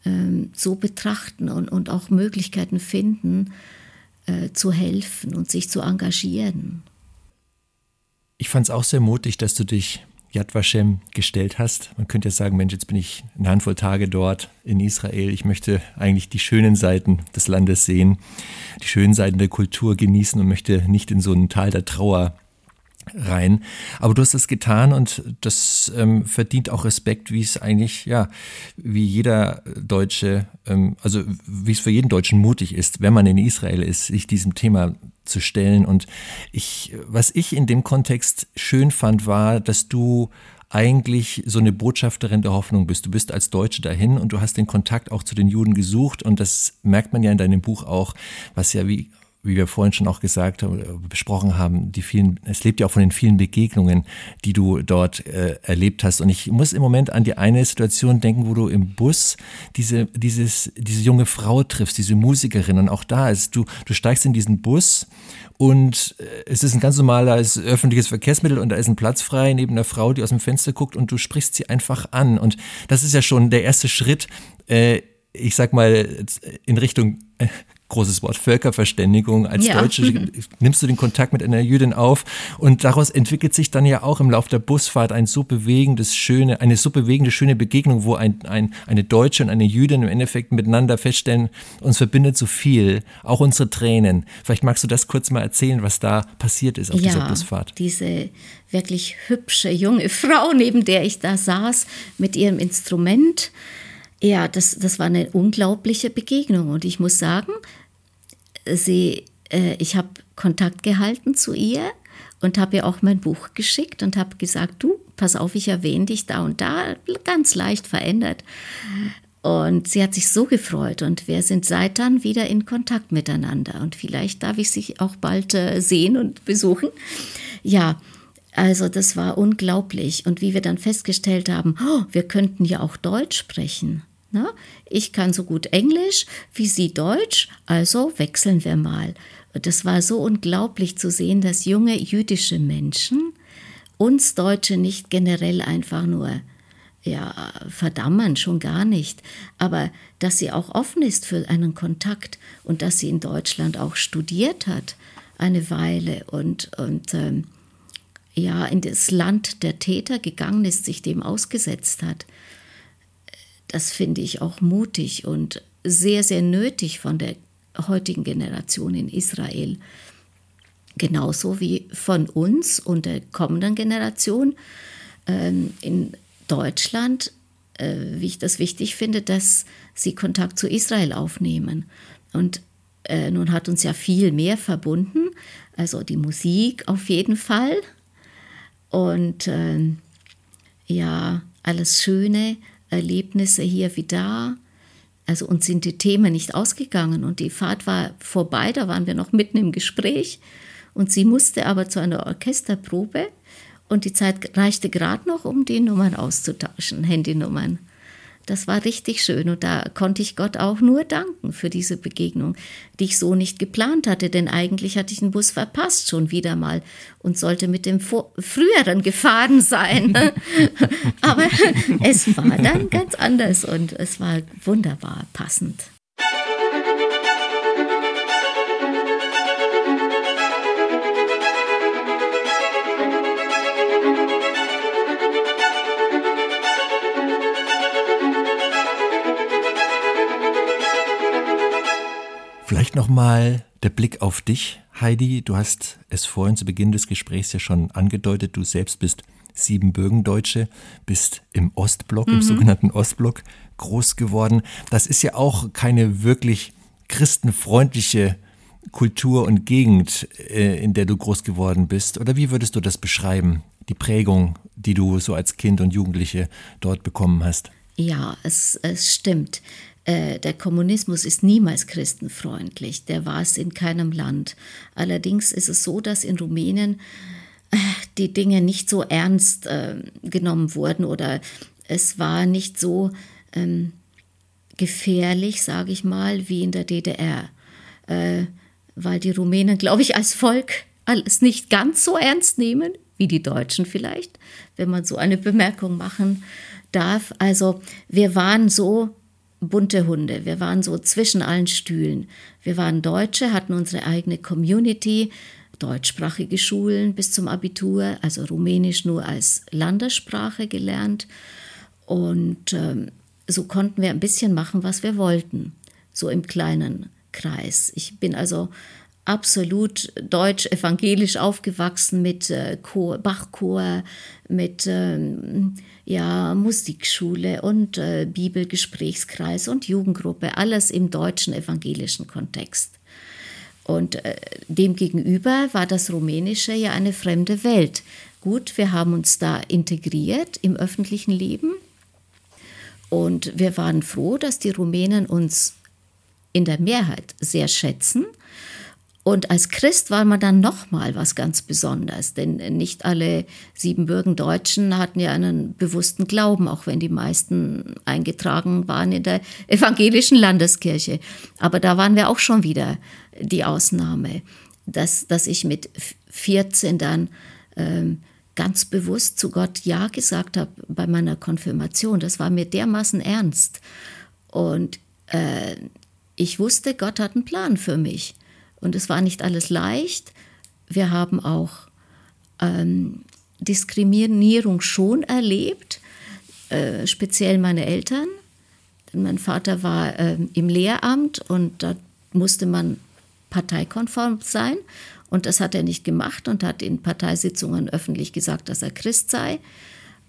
ähm, so betrachten und, und auch Möglichkeiten finden, äh, zu helfen und sich zu engagieren. Ich fand es auch sehr mutig, dass du dich Yad Vashem gestellt hast. Man könnte ja sagen, Mensch, jetzt bin ich eine Handvoll Tage dort in Israel. Ich möchte eigentlich die schönen Seiten des Landes sehen, die schönen Seiten der Kultur genießen und möchte nicht in so ein Tal der Trauer rein. Aber du hast es getan und das ähm, verdient auch Respekt, wie es eigentlich, ja, wie jeder Deutsche, ähm, also wie es für jeden Deutschen mutig ist, wenn man in Israel ist, sich diesem Thema zu stellen. Und ich, was ich in dem Kontext schön fand, war, dass du eigentlich so eine Botschafterin der Hoffnung bist. Du bist als Deutsche dahin und du hast den Kontakt auch zu den Juden gesucht und das merkt man ja in deinem Buch auch, was ja wie wie wir vorhin schon auch gesagt haben, äh, besprochen haben, die vielen, es lebt ja auch von den vielen Begegnungen, die du dort äh, erlebt hast. Und ich muss im Moment an die eine Situation denken, wo du im Bus diese, dieses, diese junge Frau triffst, diese Musikerin. Und auch da ist, du, du steigst in diesen Bus und äh, es ist ein ganz normales öffentliches Verkehrsmittel und da ist ein Platz frei neben einer Frau, die aus dem Fenster guckt und du sprichst sie einfach an. Und das ist ja schon der erste Schritt, äh, ich sag mal, in Richtung äh, großes Wort, Völkerverständigung. Als ja. Deutsche <laughs> nimmst du den Kontakt mit einer Jüdin auf und daraus entwickelt sich dann ja auch im Lauf der Busfahrt ein so bewegendes, schöne, eine so bewegende, schöne Begegnung, wo ein, ein, eine Deutsche und eine Jüdin im Endeffekt miteinander feststellen, uns verbindet so viel, auch unsere Tränen. Vielleicht magst du das kurz mal erzählen, was da passiert ist auf ja, dieser Busfahrt. Diese wirklich hübsche junge Frau, neben der ich da saß, mit ihrem Instrument. Ja, das, das war eine unglaubliche Begegnung und ich muss sagen, sie, äh, ich habe Kontakt gehalten zu ihr und habe ihr auch mein Buch geschickt und habe gesagt, du, pass auf, ich erwähne dich da und da, ganz leicht verändert. Und sie hat sich so gefreut und wir sind seit dann wieder in Kontakt miteinander und vielleicht darf ich sie auch bald äh, sehen und besuchen. Ja, also das war unglaublich. Und wie wir dann festgestellt haben, oh, wir könnten ja auch Deutsch sprechen. Ne? Ich kann so gut Englisch wie sie Deutsch, also wechseln wir mal. Das war so unglaublich zu sehen, dass junge jüdische Menschen uns Deutsche nicht generell einfach nur ja, verdammen, schon gar nicht, aber dass sie auch offen ist für einen Kontakt und dass sie in Deutschland auch studiert hat eine Weile und, und ähm, ja in das Land der Täter gegangen ist, sich dem ausgesetzt hat. Das finde ich auch mutig und sehr, sehr nötig von der heutigen Generation in Israel. Genauso wie von uns und der kommenden Generation ähm, in Deutschland, äh, wie ich das wichtig finde, dass sie Kontakt zu Israel aufnehmen. Und äh, nun hat uns ja viel mehr verbunden, also die Musik auf jeden Fall, und äh, ja, alles Schöne, Erlebnisse hier wie da. Also uns sind die Themen nicht ausgegangen und die Fahrt war vorbei, da waren wir noch mitten im Gespräch und sie musste aber zu einer Orchesterprobe und die Zeit reichte gerade noch, um die Nummern auszutauschen, Handynummern. Das war richtig schön und da konnte ich Gott auch nur danken für diese Begegnung, die ich so nicht geplant hatte, denn eigentlich hatte ich den Bus verpasst schon wieder mal und sollte mit dem früheren gefahren sein. <laughs> Aber es war dann ganz anders und es war wunderbar passend. Vielleicht nochmal der Blick auf dich, Heidi. Du hast es vorhin zu Beginn des Gesprächs ja schon angedeutet. Du selbst bist Siebenbürgendeutsche, bist im Ostblock, mhm. im sogenannten Ostblock groß geworden. Das ist ja auch keine wirklich christenfreundliche Kultur und Gegend, äh, in der du groß geworden bist. Oder wie würdest du das beschreiben, die Prägung, die du so als Kind und Jugendliche dort bekommen hast? Ja, es, es stimmt. Äh, der Kommunismus ist niemals christenfreundlich, der war es in keinem Land. Allerdings ist es so, dass in Rumänien äh, die Dinge nicht so ernst äh, genommen wurden oder es war nicht so ähm, gefährlich, sage ich mal, wie in der DDR, äh, weil die Rumänen, glaube ich, als Volk alles nicht ganz so ernst nehmen wie die Deutschen vielleicht, wenn man so eine Bemerkung machen darf. Also wir waren so bunte Hunde, wir waren so zwischen allen Stühlen. Wir waren Deutsche, hatten unsere eigene Community, deutschsprachige Schulen bis zum Abitur, also Rumänisch nur als Landessprache gelernt. Und ähm, so konnten wir ein bisschen machen, was wir wollten, so im kleinen Kreis. Ich bin also absolut deutsch-evangelisch aufgewachsen mit äh, Chor, Bachchor, mit ähm, ja, Musikschule und äh, Bibelgesprächskreis und Jugendgruppe, alles im deutschen evangelischen Kontext. Und äh, demgegenüber war das Rumänische ja eine fremde Welt. Gut, wir haben uns da integriert im öffentlichen Leben und wir waren froh, dass die Rumänen uns in der Mehrheit sehr schätzen und als Christ war man dann nochmal was ganz Besonderes, denn nicht alle Siebenbürgen Deutschen hatten ja einen bewussten Glauben, auch wenn die meisten eingetragen waren in der evangelischen Landeskirche. Aber da waren wir auch schon wieder die Ausnahme, dass, dass ich mit 14 dann ähm, ganz bewusst zu Gott Ja gesagt habe bei meiner Konfirmation. Das war mir dermaßen ernst. Und äh, ich wusste, Gott hat einen Plan für mich. Und es war nicht alles leicht. Wir haben auch ähm, Diskriminierung schon erlebt, äh, speziell meine Eltern. Mein Vater war äh, im Lehramt und da musste man parteikonform sein. Und das hat er nicht gemacht und hat in Parteisitzungen öffentlich gesagt, dass er Christ sei.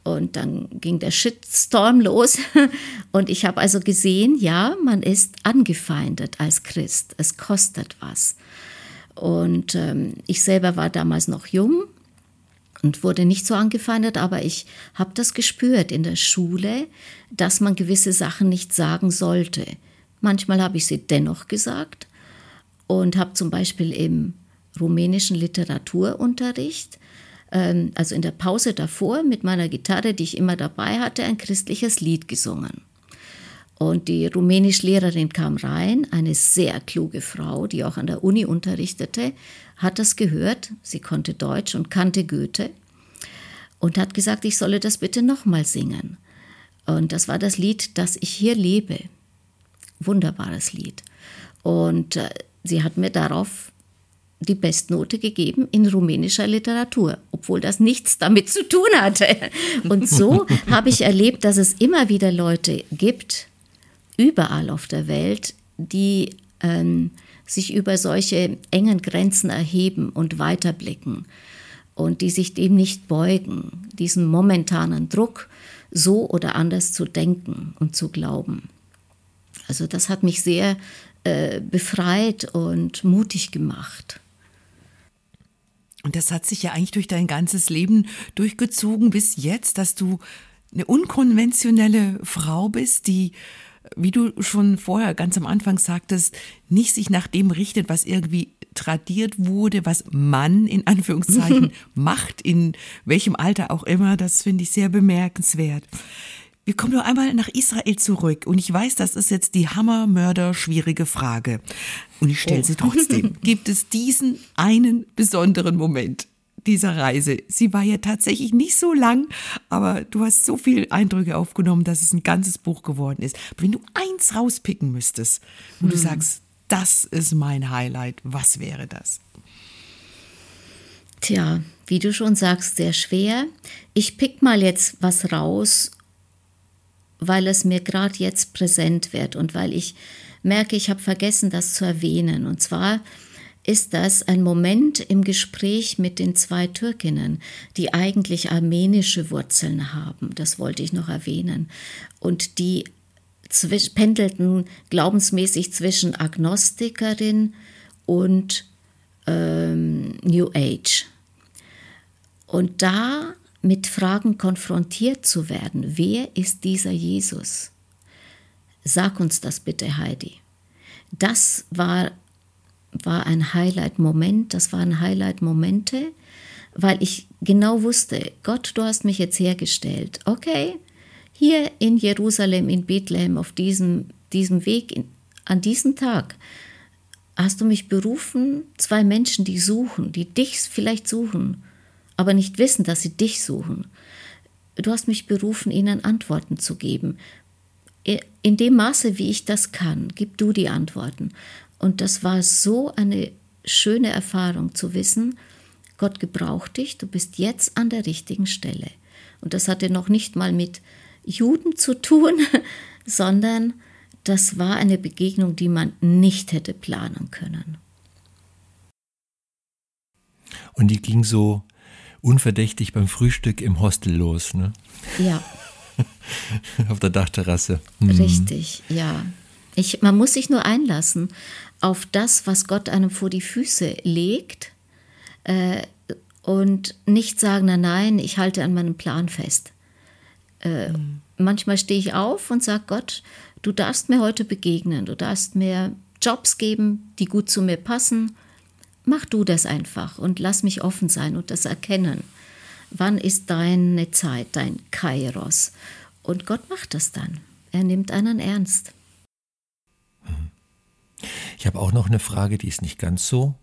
Und dann ging der Shitstorm los. <laughs> Und ich habe also gesehen, ja, man ist angefeindet als Christ. Es kostet was. Und ähm, ich selber war damals noch jung und wurde nicht so angefeindet, aber ich habe das gespürt in der Schule, dass man gewisse Sachen nicht sagen sollte. Manchmal habe ich sie dennoch gesagt und habe zum Beispiel im rumänischen Literaturunterricht ähm, also in der Pause davor mit meiner Gitarre, die ich immer dabei hatte, ein christliches Lied gesungen. Und die Rumänisch-Lehrerin kam rein, eine sehr kluge Frau, die auch an der Uni unterrichtete, hat das gehört, sie konnte Deutsch und kannte Goethe und hat gesagt, ich solle das bitte nochmal singen. Und das war das Lied, das ich hier lebe. Wunderbares Lied. Und äh, sie hat mir darauf die Bestnote gegeben in rumänischer Literatur, obwohl das nichts damit zu tun hatte. Und so <laughs> habe ich erlebt, dass es immer wieder Leute gibt, überall auf der Welt, die ähm, sich über solche engen Grenzen erheben und weiterblicken und die sich dem nicht beugen, diesen momentanen Druck so oder anders zu denken und zu glauben. Also das hat mich sehr äh, befreit und mutig gemacht. Und das hat sich ja eigentlich durch dein ganzes Leben durchgezogen bis jetzt, dass du eine unkonventionelle Frau bist, die, wie du schon vorher ganz am Anfang sagtest, nicht sich nach dem richtet, was irgendwie tradiert wurde, was Mann in Anführungszeichen <laughs> macht, in welchem Alter auch immer. Das finde ich sehr bemerkenswert. Wir kommen noch einmal nach Israel zurück und ich weiß, das ist jetzt die hammermörder schwierige Frage und ich stelle oh. sie trotzdem. <laughs> Gibt es diesen einen besonderen Moment dieser Reise? Sie war ja tatsächlich nicht so lang, aber du hast so viele Eindrücke aufgenommen, dass es ein ganzes Buch geworden ist. wenn du eins rauspicken müsstest und hm. du sagst, das ist mein Highlight, was wäre das? Tja, wie du schon sagst, sehr schwer. Ich pick mal jetzt was raus weil es mir gerade jetzt präsent wird und weil ich merke, ich habe vergessen, das zu erwähnen. Und zwar ist das ein Moment im Gespräch mit den zwei Türkinnen, die eigentlich armenische Wurzeln haben. Das wollte ich noch erwähnen. Und die pendelten glaubensmäßig zwischen Agnostikerin und ähm, New Age. Und da mit Fragen konfrontiert zu werden. Wer ist dieser Jesus? Sag uns das bitte, Heidi. Das war, war ein Highlight-Moment, das waren Highlight-Momente, weil ich genau wusste, Gott, du hast mich jetzt hergestellt. Okay, hier in Jerusalem, in Bethlehem, auf diesem diesem Weg, in, an diesem Tag, hast du mich berufen, zwei Menschen, die suchen, die dich vielleicht suchen, aber nicht wissen, dass sie dich suchen. Du hast mich berufen, ihnen Antworten zu geben. In dem Maße, wie ich das kann, gib du die Antworten. Und das war so eine schöne Erfahrung zu wissen, Gott gebraucht dich, du bist jetzt an der richtigen Stelle. Und das hatte noch nicht mal mit Juden zu tun, <laughs> sondern das war eine Begegnung, die man nicht hätte planen können. Und die ging so unverdächtig beim Frühstück im Hostel los, ne? Ja. <laughs> auf der Dachterrasse. Hm. Richtig, ja. Ich, man muss sich nur einlassen auf das, was Gott einem vor die Füße legt äh, und nicht sagen, na nein, ich halte an meinem Plan fest. Äh, mhm. Manchmal stehe ich auf und sage Gott, du darfst mir heute begegnen, du darfst mir Jobs geben, die gut zu mir passen. Mach du das einfach und lass mich offen sein und das erkennen. Wann ist deine Zeit, dein Kairos? Und Gott macht das dann. Er nimmt einen ernst. Ich habe auch noch eine Frage, die ist nicht ganz so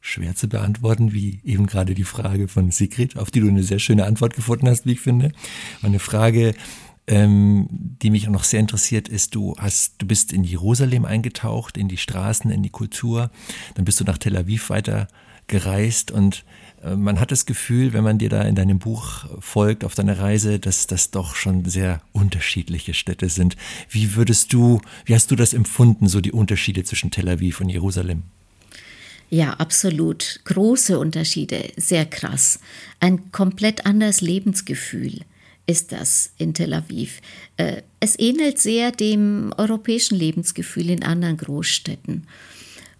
schwer zu beantworten, wie eben gerade die Frage von Sigrid, auf die du eine sehr schöne Antwort gefunden hast, wie ich finde. Eine Frage, ähm, die mich auch noch sehr interessiert, ist, du hast, du bist in Jerusalem eingetaucht, in die Straßen, in die Kultur, dann bist du nach Tel Aviv weiter gereist und äh, man hat das Gefühl, wenn man dir da in deinem Buch folgt auf deiner Reise, dass das doch schon sehr unterschiedliche Städte sind. Wie würdest du, wie hast du das empfunden, so die Unterschiede zwischen Tel Aviv und Jerusalem? Ja, absolut. Große Unterschiede, sehr krass. Ein komplett anderes Lebensgefühl ist das in Tel Aviv. Äh, es ähnelt sehr dem europäischen Lebensgefühl in anderen Großstädten.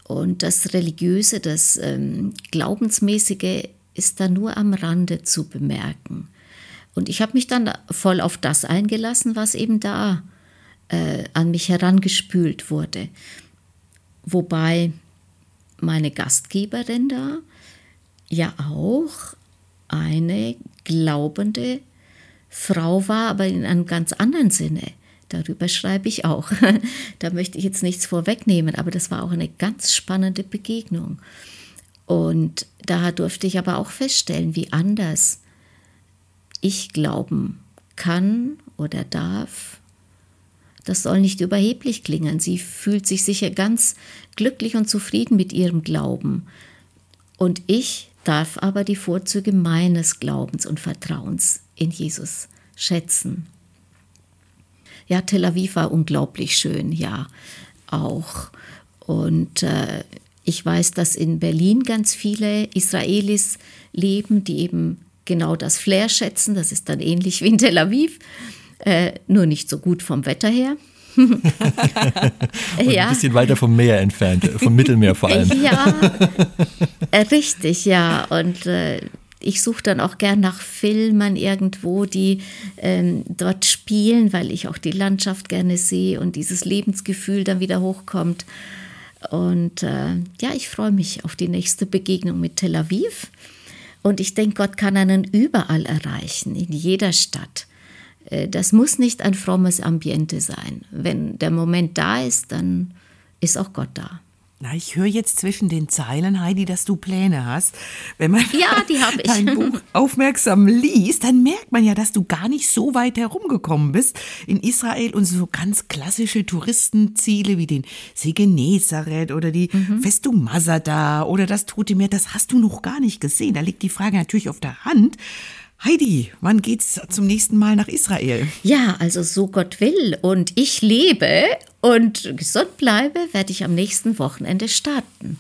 Und das Religiöse, das ähm, Glaubensmäßige ist da nur am Rande zu bemerken. Und ich habe mich dann voll auf das eingelassen, was eben da äh, an mich herangespült wurde. Wobei meine Gastgeberin da ja auch eine glaubende Frau war, aber in einem ganz anderen Sinne. Darüber schreibe ich auch. <laughs> da möchte ich jetzt nichts vorwegnehmen, aber das war auch eine ganz spannende Begegnung. Und da durfte ich aber auch feststellen, wie anders ich glauben kann oder darf. Das soll nicht überheblich klingen. Sie fühlt sich sicher ganz glücklich und zufrieden mit ihrem Glauben. Und ich darf aber die Vorzüge meines Glaubens und Vertrauens in Jesus schätzen. Ja, Tel Aviv war unglaublich schön, ja, auch. Und äh, ich weiß, dass in Berlin ganz viele Israelis leben, die eben genau das Flair schätzen. Das ist dann ähnlich wie in Tel Aviv, äh, nur nicht so gut vom Wetter her. <laughs> ja. Ein bisschen weiter vom Meer entfernt, vom Mittelmeer vor allem. ja, äh, richtig, ja. Und äh, ich suche dann auch gern nach Filmen irgendwo, die ähm, dort spielen, weil ich auch die Landschaft gerne sehe und dieses Lebensgefühl dann wieder hochkommt. Und äh, ja, ich freue mich auf die nächste Begegnung mit Tel Aviv. Und ich denke, Gott kann einen überall erreichen, in jeder Stadt. Äh, das muss nicht ein frommes Ambiente sein. Wenn der Moment da ist, dann ist auch Gott da. Na, ich höre jetzt zwischen den Zeilen, Heidi, dass du Pläne hast. Wenn man ja, die habe ich. dein Buch aufmerksam liest, dann merkt man ja, dass du gar nicht so weit herumgekommen bist in Israel und so ganz klassische Touristenziele wie den See Genezareth oder die mhm. Festung Masada oder das Tote Meer, das hast du noch gar nicht gesehen. Da liegt die Frage natürlich auf der Hand. Heidi, wann geht's zum nächsten Mal nach Israel? Ja, also so Gott will und ich lebe und gesund bleibe, werde ich am nächsten Wochenende starten.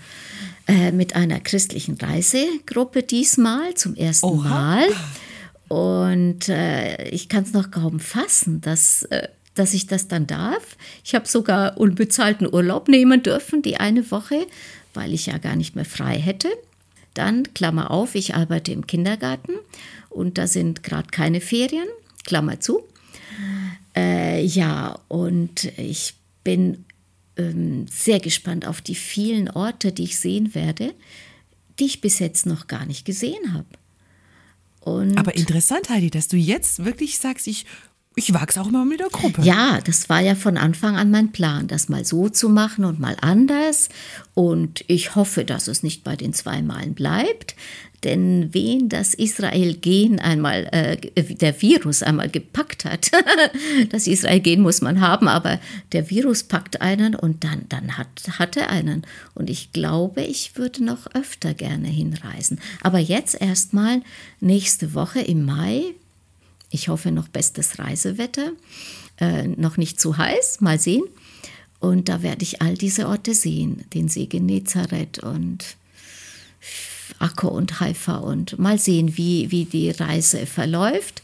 Äh, mit einer christlichen Reisegruppe diesmal zum ersten Oha. Mal. Und äh, ich kann es noch kaum fassen, dass, äh, dass ich das dann darf. Ich habe sogar unbezahlten Urlaub nehmen dürfen, die eine Woche, weil ich ja gar nicht mehr frei hätte. Dann, Klammer auf, ich arbeite im Kindergarten und da sind gerade keine Ferien, Klammer zu. Äh, ja, und ich bin ähm, sehr gespannt auf die vielen Orte, die ich sehen werde, die ich bis jetzt noch gar nicht gesehen habe. Aber interessant, Heidi, dass du jetzt wirklich sagst, ich Ich wag's auch mal mit der Gruppe. Ja, das war ja von Anfang an mein Plan, das mal so zu machen und mal anders. Und ich hoffe, dass es nicht bei den zwei Malen bleibt. Denn wen das Israel-Gen einmal, äh, der Virus einmal gepackt hat, <laughs> das Israel-Gen muss man haben, aber der Virus packt einen und dann, dann hat, hat er einen. Und ich glaube, ich würde noch öfter gerne hinreisen. Aber jetzt erstmal nächste Woche im Mai, ich hoffe noch bestes Reisewetter, äh, noch nicht zu heiß, mal sehen. Und da werde ich all diese Orte sehen, den See Genezareth und Akko und Haifa und mal sehen, wie, wie die Reise verläuft.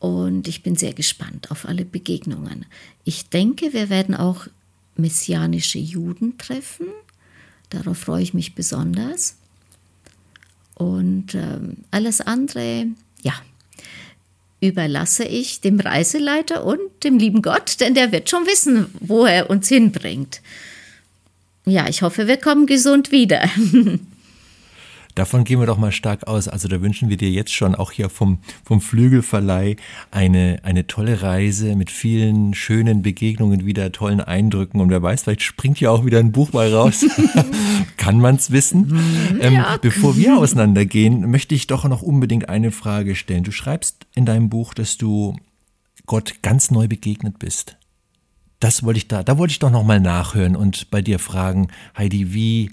Und ich bin sehr gespannt auf alle Begegnungen. Ich denke, wir werden auch messianische Juden treffen. Darauf freue ich mich besonders. Und ähm, alles andere, ja, überlasse ich dem Reiseleiter und dem lieben Gott, denn der wird schon wissen, wo er uns hinbringt. Ja, ich hoffe, wir kommen gesund wieder. <laughs> Davon gehen wir doch mal stark aus. Also da wünschen wir dir jetzt schon auch hier vom, vom Flügelverleih eine, eine tolle Reise mit vielen schönen Begegnungen, wieder tollen Eindrücken. Und wer weiß, vielleicht springt ja auch wieder ein Buch mal raus. <laughs> Kann man's wissen? Mhm. Ähm, ja. Bevor wir auseinandergehen, möchte ich doch noch unbedingt eine Frage stellen. Du schreibst in deinem Buch, dass du Gott ganz neu begegnet bist. Das wollte ich da, da wollte ich doch noch mal nachhören und bei dir fragen, Heidi, wie,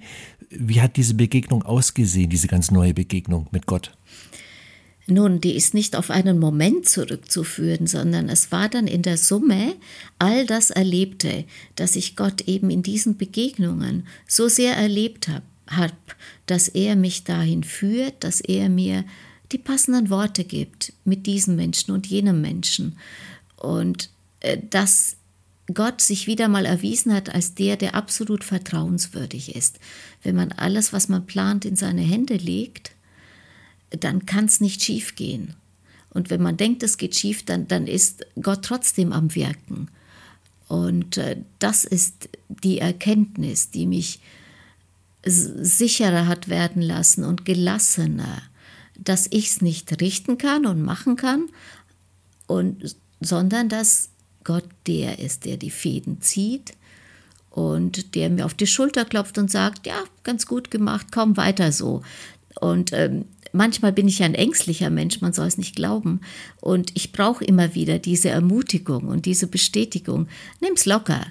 wie hat diese Begegnung ausgesehen, diese ganz neue Begegnung mit Gott? Nun, die ist nicht auf einen Moment zurückzuführen, sondern es war dann in der Summe all das Erlebte, dass ich Gott eben in diesen Begegnungen so sehr erlebt habe, hab, dass er mich dahin führt, dass er mir die passenden Worte gibt mit diesem Menschen und jenem Menschen. Und äh, dass Gott sich wieder mal erwiesen hat als der, der absolut vertrauenswürdig ist. Wenn man alles, was man plant, in seine Hände legt, dann kann es nicht schief gehen. Und wenn man denkt, es geht schief, dann, dann ist Gott trotzdem am Wirken. Und äh, das ist die Erkenntnis, die mich sicherer hat werden lassen und gelassener, dass ich es nicht richten kann und machen kann, und, sondern dass Gott der ist, der die Fäden zieht und der mir auf die Schulter klopft und sagt, ja, ganz gut gemacht, komm weiter so. Und ähm, manchmal bin ich ein ängstlicher Mensch, man soll es nicht glauben. Und ich brauche immer wieder diese Ermutigung und diese Bestätigung. Nimm's locker.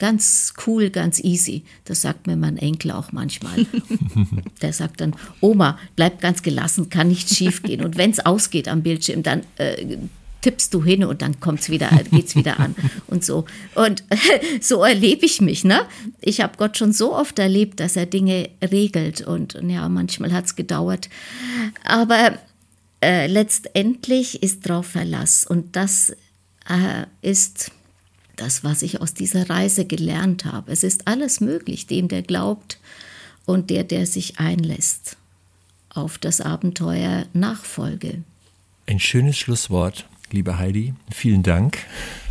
Ganz cool, ganz easy. Das sagt mir mein Enkel auch manchmal. <laughs> Der sagt dann, Oma, bleib ganz gelassen, kann nicht schief gehen. Und wenn es ausgeht am Bildschirm, dann äh, tippst du hin und dann kommt's wieder, geht's wieder an <laughs> und so. Und <laughs> so erlebe ich mich, ne? Ich habe Gott schon so oft erlebt, dass er Dinge regelt und ja, manchmal hat es gedauert. Aber äh, letztendlich ist drauf Verlass und das äh, ist das, was ich aus dieser Reise gelernt habe. Es ist alles möglich, dem, der glaubt und der, der sich einlässt auf das Abenteuer Nachfolge. Ein schönes Schlusswort liebe Heidi. Vielen Dank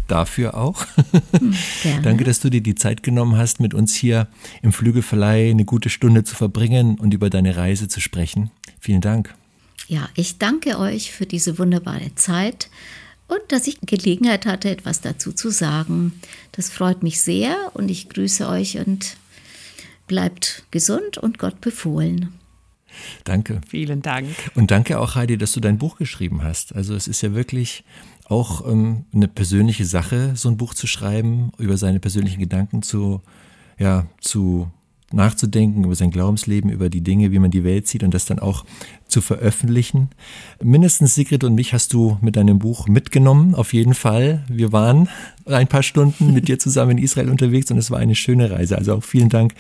dafür auch. <laughs> Gerne. Danke, dass du dir die Zeit genommen hast, mit uns hier im Flügelverleih eine gute Stunde zu verbringen und über deine Reise zu sprechen. Vielen Dank. Ja, ich danke euch für diese wunderbare Zeit und dass ich Gelegenheit hatte, etwas dazu zu sagen. Das freut mich sehr und ich grüße euch und bleibt gesund und Gott befohlen. Danke. Vielen Dank. Und danke auch, Heidi, dass du dein Buch geschrieben hast. Also es ist ja wirklich auch ähm, eine persönliche Sache, so ein Buch zu schreiben, über seine persönlichen Gedanken zu, ja, zu nachzudenken, über sein Glaubensleben, über die Dinge, wie man die Welt sieht und das dann auch zu veröffentlichen. Mindestens Sigrid und mich hast du mit deinem Buch mitgenommen, auf jeden Fall. Wir waren ein paar Stunden mit dir zusammen in Israel unterwegs und es war eine schöne Reise. Also auch vielen Dank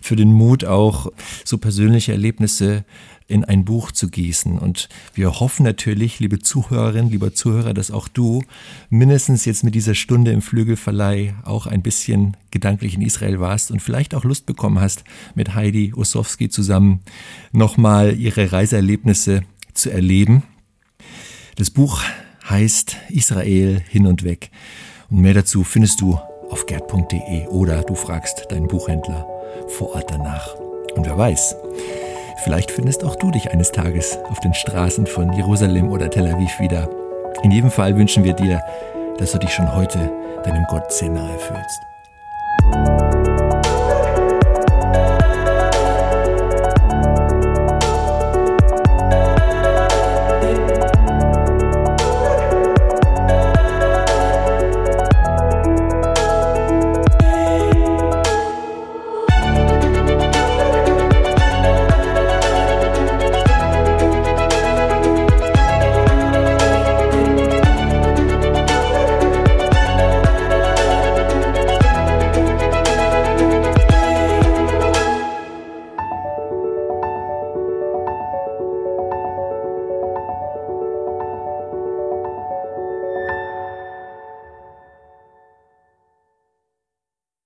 für den Mut, auch so persönliche Erlebnisse in ein Buch zu gießen. Und wir hoffen natürlich, liebe Zuhörerinnen, lieber Zuhörer, dass auch du mindestens jetzt mit dieser Stunde im Flügelverleih auch ein bisschen gedanklich in Israel warst und vielleicht auch Lust bekommen hast, mit Heidi Ossowski zusammen nochmal ihre Reiseerlebnisse zu erleben. Das Buch heißt Israel hin und weg. Und mehr dazu findest du auf gerd.de oder du fragst deinen Buchhändler vor Ort danach. Und wer weiß, Vielleicht findest auch du dich eines Tages auf den Straßen von Jerusalem oder Tel Aviv wieder. In jedem Fall wünschen wir dir, dass du dich schon heute deinem Gott sehr nahe fühlst.